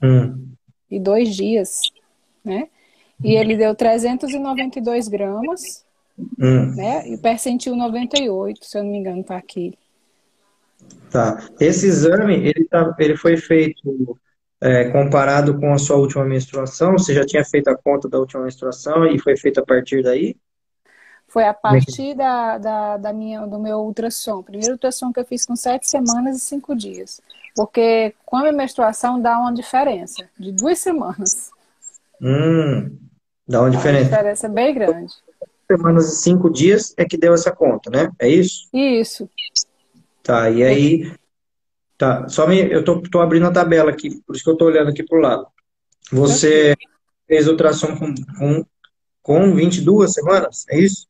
Hum e dois dias, né? E ele deu 392 gramas, hum. né? E o percentil 98, se eu não me engano, tá aqui. Tá. Esse exame, ele, tá, ele foi feito é, comparado com a sua última menstruação? Você já tinha feito a conta da última menstruação e foi feito a partir daí? Foi a partir da, da, da, minha, do meu ultrassom. Primeiro ultrassom que eu fiz com sete semanas e cinco dias. Porque com a menstruação dá uma diferença de duas semanas. Hum, dá uma diferença. Uma diferença bem grande. Semanas e cinco dias é que deu essa conta, né? É isso? Isso. Tá, e aí. Tá, só me, eu tô, tô abrindo a tabela aqui, por isso que eu tô olhando aqui pro lado. Você fez ultrassom com, com, com 22 semanas, é isso?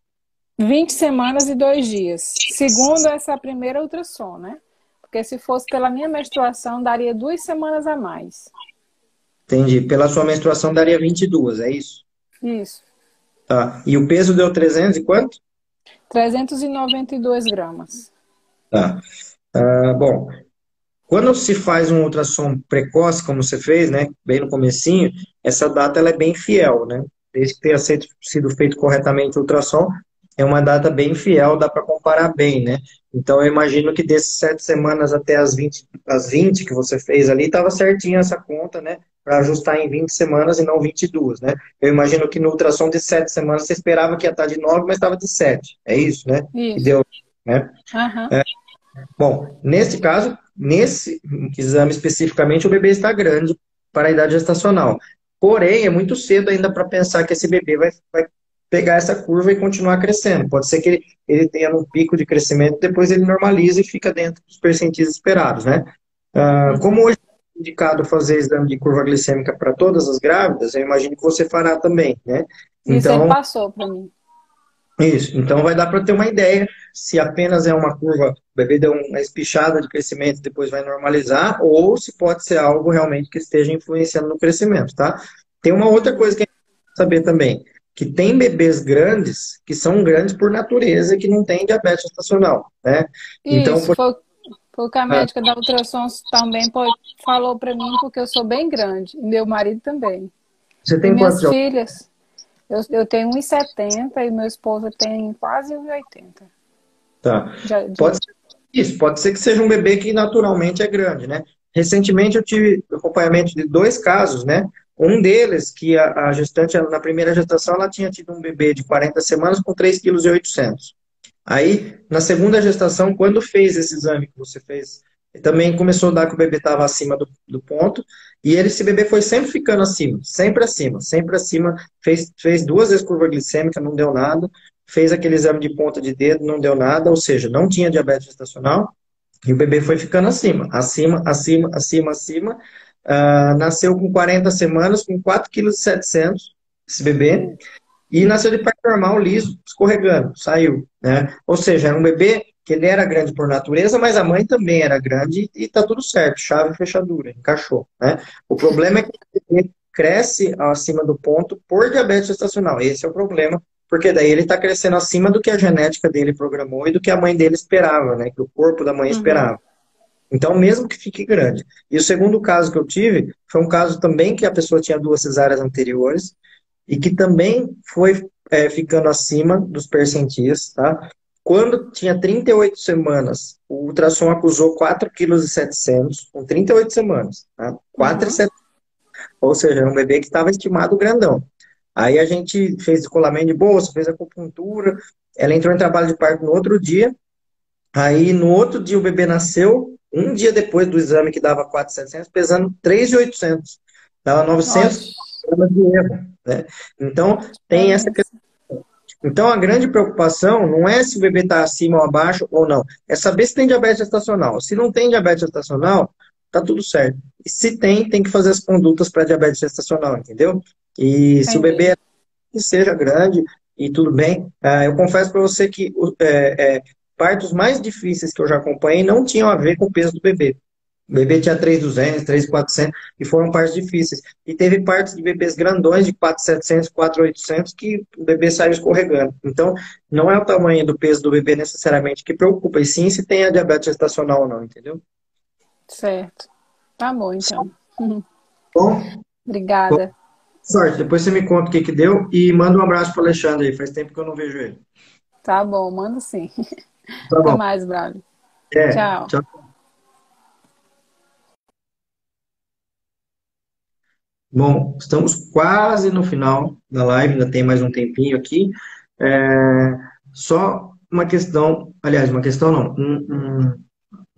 20 semanas e dois dias. Segundo essa primeira ultrassom, né? Porque se fosse pela minha menstruação, daria duas semanas a mais. Entendi. Pela sua menstruação, daria 22, é isso? Isso. Tá. E o peso deu 300 e quanto? 392 gramas. Tá. Ah, bom, quando se faz um ultrassom precoce, como você fez, né, bem no comecinho, essa data ela é bem fiel, né? Desde que tenha sido feito corretamente o ultrassom, é uma data bem fiel, dá para comparar bem, né? Então, eu imagino que desses sete semanas até as 20, as 20 que você fez ali, estava certinho essa conta, né? Para ajustar em 20 semanas e não 22, né? Eu imagino que no ultrassom de sete semanas você esperava que ia estar de 9, mas estava de 7. É isso, né? Isso. deu, né? Uhum. É, bom, nesse caso, nesse exame especificamente, o bebê está grande para a idade gestacional. Porém, é muito cedo ainda para pensar que esse bebê vai, vai pegar essa curva e continuar crescendo. Pode ser que ele, ele tenha um pico de crescimento, depois ele normaliza e fica dentro dos percentis esperados, né? Uh, como hoje é indicado fazer exame de curva glicêmica para todas as grávidas, eu imagino que você fará também, né? Isso então, ele passou para mim. Isso, então vai dar para ter uma ideia se apenas é uma curva, o bebê deu uma espichada de crescimento e depois vai normalizar, ou se pode ser algo realmente que esteja influenciando no crescimento, tá? Tem uma outra coisa que a gente saber também que tem bebês grandes que são grandes por natureza e que não têm diabetes gestacional, né? Então, Isso, então, por... foi, Foi o que a médica da ultrassom também falou para mim, porque eu sou bem grande. E meu marido também. Você tem e minhas quantos filhas, eu, eu tenho 1,70 e meu esposo tem quase 1,80. Tá. Já, já... Pode ser isso, pode ser que seja um bebê que naturalmente é grande, né? Recentemente eu tive acompanhamento de dois casos, né? Um deles, que a, a gestante, na primeira gestação, ela tinha tido um bebê de 40 semanas com 3,8 kg. Aí, na segunda gestação, quando fez esse exame que você fez, também começou a dar que o bebê estava acima do, do, ponto, e ele, esse bebê foi sempre ficando acima, sempre acima, sempre acima, fez, fez duas vezes curva glicêmica, não deu nada, fez aquele exame de ponta de dedo, não deu nada, ou seja, não tinha diabetes gestacional, e o bebê foi ficando acima, acima, acima, acima, acima, Uh, nasceu com 40 semanas, com 4,7 kg, esse bebê, e nasceu de parto normal, liso, escorregando, saiu, né? Ou seja, era um bebê que ele era grande por natureza, mas a mãe também era grande e tá tudo certo, chave e fechadura, encaixou, né? O problema é que bebê cresce acima do ponto por diabetes gestacional, esse é o problema, porque daí ele está crescendo acima do que a genética dele programou e do que a mãe dele esperava, né? Que o corpo da mãe uhum. esperava. Então, mesmo que fique grande. E o segundo caso que eu tive foi um caso também que a pessoa tinha duas cesáreas anteriores e que também foi é, ficando acima dos percentis, tá? Quando tinha 38 semanas, o ultrassom acusou 4,7 kg com 38 semanas, tá? 4,7 uhum. Ou seja, era um bebê que estava estimado grandão. Aí a gente fez descolamento de bolsa, fez acupuntura, ela entrou em trabalho de parto no outro dia, Aí, no outro dia, o bebê nasceu, um dia depois do exame que dava 4,700, pesando 3,800. Dava 900 gramas de erro. Né? Então, tem essa questão. Então, a grande preocupação não é se o bebê está acima ou abaixo ou não. É saber se tem diabetes gestacional. Se não tem diabetes gestacional, tá tudo certo. E se tem, tem que fazer as condutas para diabetes gestacional, entendeu? E se o bebê é, seja grande e tudo bem, uh, eu confesso para você que é, é, partos mais difíceis que eu já acompanhei não tinham a ver com o peso do bebê. O bebê tinha 3,200, 3,400 e foram partos difíceis. E teve partos de bebês grandões de 4,700, 4,800 que o bebê saiu escorregando. Então, não é o tamanho do peso do bebê necessariamente que preocupa, e sim se tem a diabetes gestacional ou não, entendeu? Certo. Tá bom, então. Bom? Obrigada. Bom, sorte. Depois você me conta o que que deu e manda um abraço para o Alexandre aí. Faz tempo que eu não vejo ele. Tá bom, mando sim. Tá Até mais, Braulio. É, tchau. tchau. Bom, estamos quase no final da live, ainda tem mais um tempinho aqui. É, só uma questão, aliás, uma questão não, um,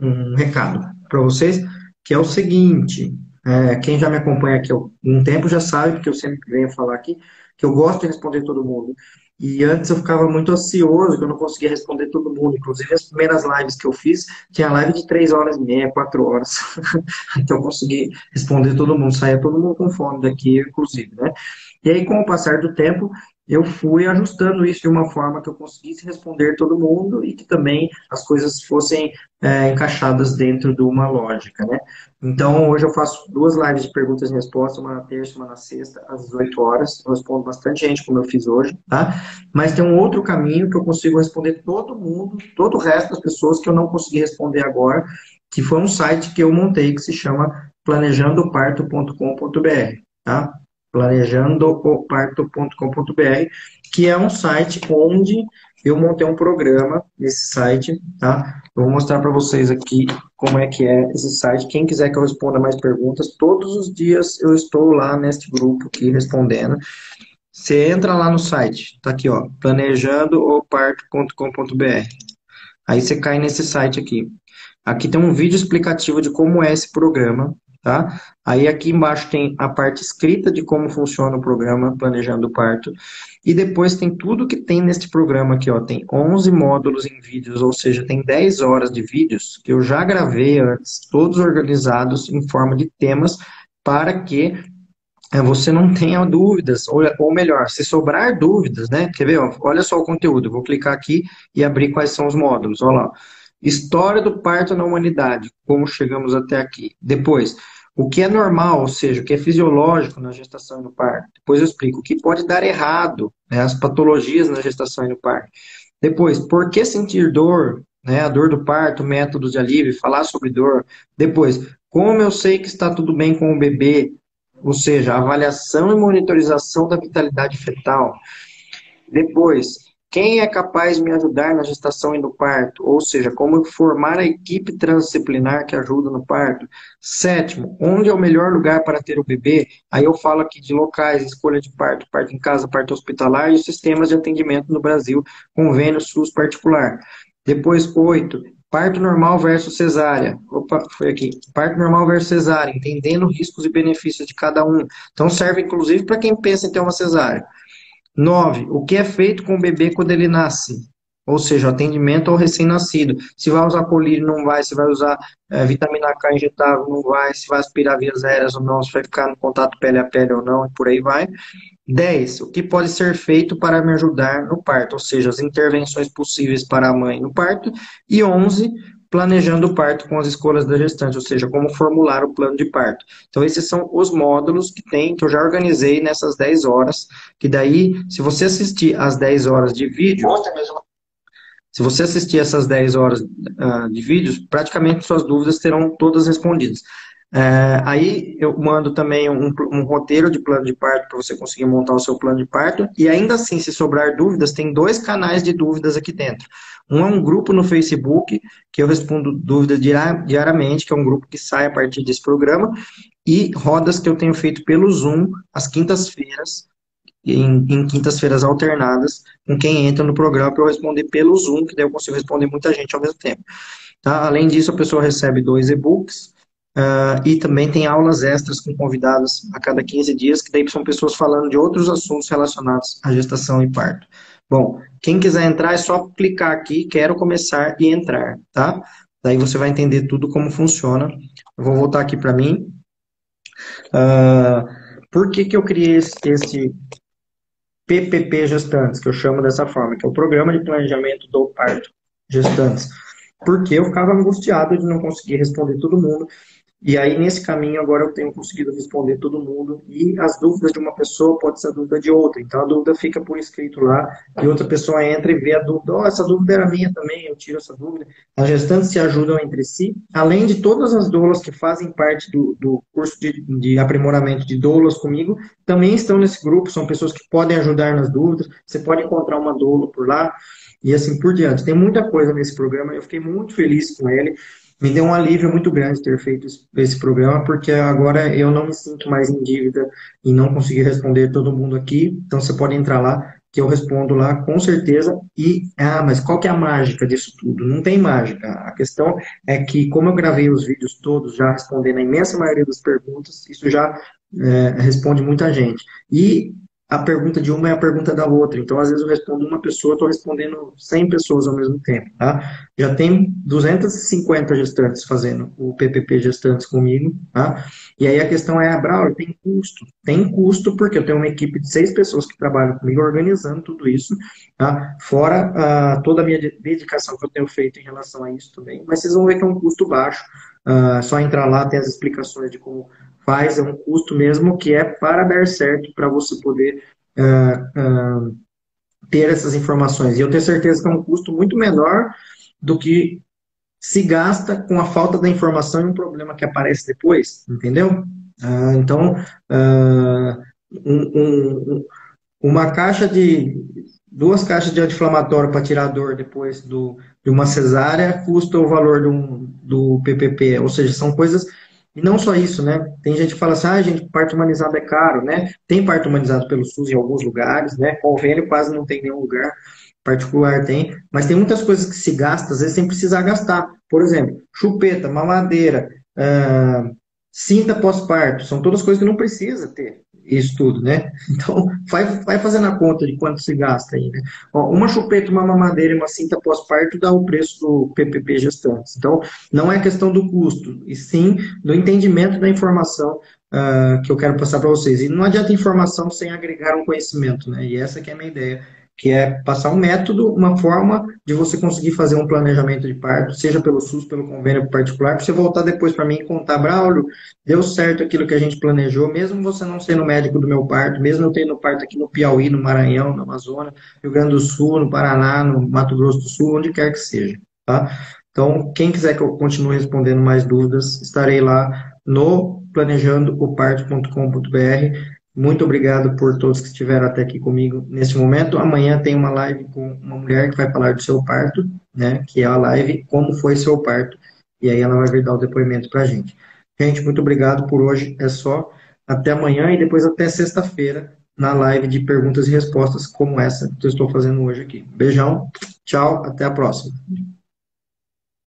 um, um recado para vocês, que é o seguinte, é, quem já me acompanha aqui há um tempo já sabe, porque eu sempre venho falar aqui, que eu gosto de responder todo mundo. E antes eu ficava muito ansioso, que eu não conseguia responder todo mundo. Inclusive, as primeiras lives que eu fiz, tinha live de três horas e meia, quatro horas. então, eu consegui responder todo mundo. Saía todo mundo com fome daqui, inclusive, né? E aí, com o passar do tempo, eu fui ajustando isso de uma forma que eu conseguisse responder todo mundo e que também as coisas fossem é, encaixadas dentro de uma lógica, né? Então, hoje eu faço duas lives de perguntas e respostas, uma na terça uma na sexta, às 18 horas. Eu respondo bastante gente, como eu fiz hoje, tá? Mas tem um outro caminho que eu consigo responder todo mundo, todo o resto das pessoas que eu não consegui responder agora, que foi um site que eu montei que se chama planejandoparto.com.br, tá? planejandoparto.com.br, que é um site onde eu montei um programa nesse site, tá? Eu vou mostrar para vocês aqui como é que é esse site. Quem quiser que eu responda mais perguntas, todos os dias eu estou lá neste grupo aqui respondendo. Você entra lá no site, tá aqui, ó, planejandooparto.com.br. Aí você cai nesse site aqui. Aqui tem um vídeo explicativo de como é esse programa, tá? Aí aqui embaixo tem a parte escrita de como funciona o programa Planejando o Parto. E depois tem tudo que tem neste programa aqui, ó. Tem 11 módulos em vídeos, ou seja, tem 10 horas de vídeos que eu já gravei antes, todos organizados em forma de temas, para que é, você não tenha dúvidas, ou, ou melhor, se sobrar dúvidas, né? Quer ver? Olha só o conteúdo. Vou clicar aqui e abrir quais são os módulos. Olha lá. História do parto na humanidade, como chegamos até aqui. Depois, o que é normal, ou seja, o que é fisiológico na gestação e no parto. Depois eu explico o que pode dar errado, né, as patologias na gestação e no parto. Depois, por que sentir dor né? A dor do parto, métodos de alívio, falar sobre dor. Depois, como eu sei que está tudo bem com o bebê, ou seja, avaliação e monitorização da vitalidade fetal. Depois, quem é capaz de me ajudar na gestação e no parto? Ou seja, como formar a equipe transdisciplinar que ajuda no parto. Sétimo, onde é o melhor lugar para ter o bebê? Aí eu falo aqui de locais, escolha de parto, parto em casa, parto hospitalar e os sistemas de atendimento no Brasil, convênio SUS particular. Depois, oito, parto normal versus cesárea. Opa, foi aqui. Parto normal versus cesárea, entendendo riscos e benefícios de cada um. Então serve inclusive para quem pensa em ter uma cesárea. 9. O que é feito com o bebê quando ele nasce? Ou seja, atendimento ao recém-nascido. Se vai usar colírio, não vai. Se vai usar é, vitamina K injetável, não vai. Se vai aspirar vias aéreas ou não. Se vai ficar no contato pele a pele ou não. E por aí vai. 10. O que pode ser feito para me ajudar no parto? Ou seja, as intervenções possíveis para a mãe no parto. E 11 planejando o parto com as escolhas da gestante, ou seja, como formular o plano de parto. Então, esses são os módulos que tem, que eu já organizei nessas 10 horas, que daí, se você assistir às 10 horas de vídeo, se você assistir essas 10 horas uh, de vídeos, praticamente suas dúvidas terão todas respondidas. É, aí eu mando também um, um, roteiro de plano de parto para você conseguir montar o seu plano de parto. E ainda assim, se sobrar dúvidas, tem dois canais de dúvidas aqui dentro. Um é um grupo no Facebook, que eu respondo dúvidas diariamente, que é um grupo que sai a partir desse programa, e rodas que eu tenho feito pelo Zoom, às quintas-feiras, em, em quintas-feiras alternadas, com quem entra no programa para eu responder pelo Zoom, que daí eu consigo responder muita gente ao mesmo tempo. Tá? Além disso, a pessoa recebe dois e-books, Uh, e também tem aulas extras com convidados a cada 15 dias, que daí são pessoas falando de outros assuntos relacionados à gestação e parto. Bom, quem quiser entrar é só clicar aqui, quero começar e entrar, tá? Daí você vai entender tudo como funciona. Eu vou voltar aqui para mim. Uh, por que, que eu criei esse, esse PPP Gestantes, que eu chamo dessa forma, que é o Programa de Planejamento do Parto Gestantes? Porque eu ficava angustiado de não conseguir responder todo mundo e aí, nesse caminho, agora eu tenho conseguido responder todo mundo. E as dúvidas de uma pessoa pode ser a dúvida de outra. Então, a dúvida fica por escrito lá. E outra pessoa entra e vê a dúvida. Oh, essa dúvida era minha também, eu tiro essa dúvida. As gestantes se ajudam entre si. Além de todas as doulas que fazem parte do, do curso de, de aprimoramento de doulas comigo, também estão nesse grupo. São pessoas que podem ajudar nas dúvidas. Você pode encontrar uma doula por lá. E assim por diante. Tem muita coisa nesse programa. Eu fiquei muito feliz com ele me deu um alívio muito grande ter feito esse programa, porque agora eu não me sinto mais em dívida e não conseguir responder todo mundo aqui. Então você pode entrar lá, que eu respondo lá com certeza. E, ah, mas qual que é a mágica disso tudo? Não tem mágica. A questão é que, como eu gravei os vídeos todos, já respondendo a imensa maioria das perguntas, isso já é, responde muita gente. E a pergunta de uma é a pergunta da outra. Então, às vezes, eu respondo uma pessoa, estou respondendo 100 pessoas ao mesmo tempo. Tá? Já tem 250 gestantes fazendo o PPP Gestantes comigo. Tá? E aí a questão é, Braulio, tem custo? Tem custo porque eu tenho uma equipe de seis pessoas que trabalham comigo organizando tudo isso. Tá? Fora uh, toda a minha dedicação que eu tenho feito em relação a isso também. Mas vocês vão ver que é um custo baixo. Uh, só entrar lá, tem as explicações de como faz, é um custo mesmo que é para dar certo, para você poder uh, uh, ter essas informações. E eu tenho certeza que é um custo muito menor do que se gasta com a falta da informação e um problema que aparece depois, entendeu? Uh, então, um, um, uma caixa de duas caixas de anti-inflamatório para tirar dor depois do, de uma cesárea custa o valor do, do PPP, ou seja, são coisas e não só isso, né? Tem gente que fala assim, ah, gente, parto humanizado é caro, né? Tem parto humanizado pelo SUS em alguns lugares, né? Convênio quase não tem nenhum lugar, particular tem, mas tem muitas coisas que se gasta, às vezes sem precisar gastar. Por exemplo, chupeta, mamadeira, uh, cinta pós-parto, são todas coisas que não precisa ter isso tudo, né? Então, vai, vai fazendo a conta de quanto se gasta aí, né? Ó, uma chupeta, uma mamadeira e uma cinta pós-parto dá o preço do PPP gestantes. Então, não é questão do custo, e sim do entendimento da informação uh, que eu quero passar para vocês. E não adianta informação sem agregar um conhecimento, né? E essa que é a minha ideia que é passar um método, uma forma de você conseguir fazer um planejamento de parto, seja pelo SUS, pelo convênio particular, para você voltar depois para mim e contar, Braulio, deu certo aquilo que a gente planejou, mesmo você não sendo médico do meu parto, mesmo eu tendo parto aqui no Piauí, no Maranhão, no Amazonas, Rio Grande do Sul, no Paraná, no Mato Grosso do Sul, onde quer que seja, tá? Então, quem quiser que eu continue respondendo mais dúvidas, estarei lá no planejandooparto.com.br. Muito obrigado por todos que estiveram até aqui comigo nesse momento. Amanhã tem uma live com uma mulher que vai falar do seu parto, né? Que é a live Como Foi Seu Parto. E aí ela vai vir dar o depoimento pra gente. Gente, muito obrigado por hoje. É só. Até amanhã e depois até sexta-feira na live de perguntas e respostas como essa que eu estou fazendo hoje aqui. Beijão, tchau, até a próxima.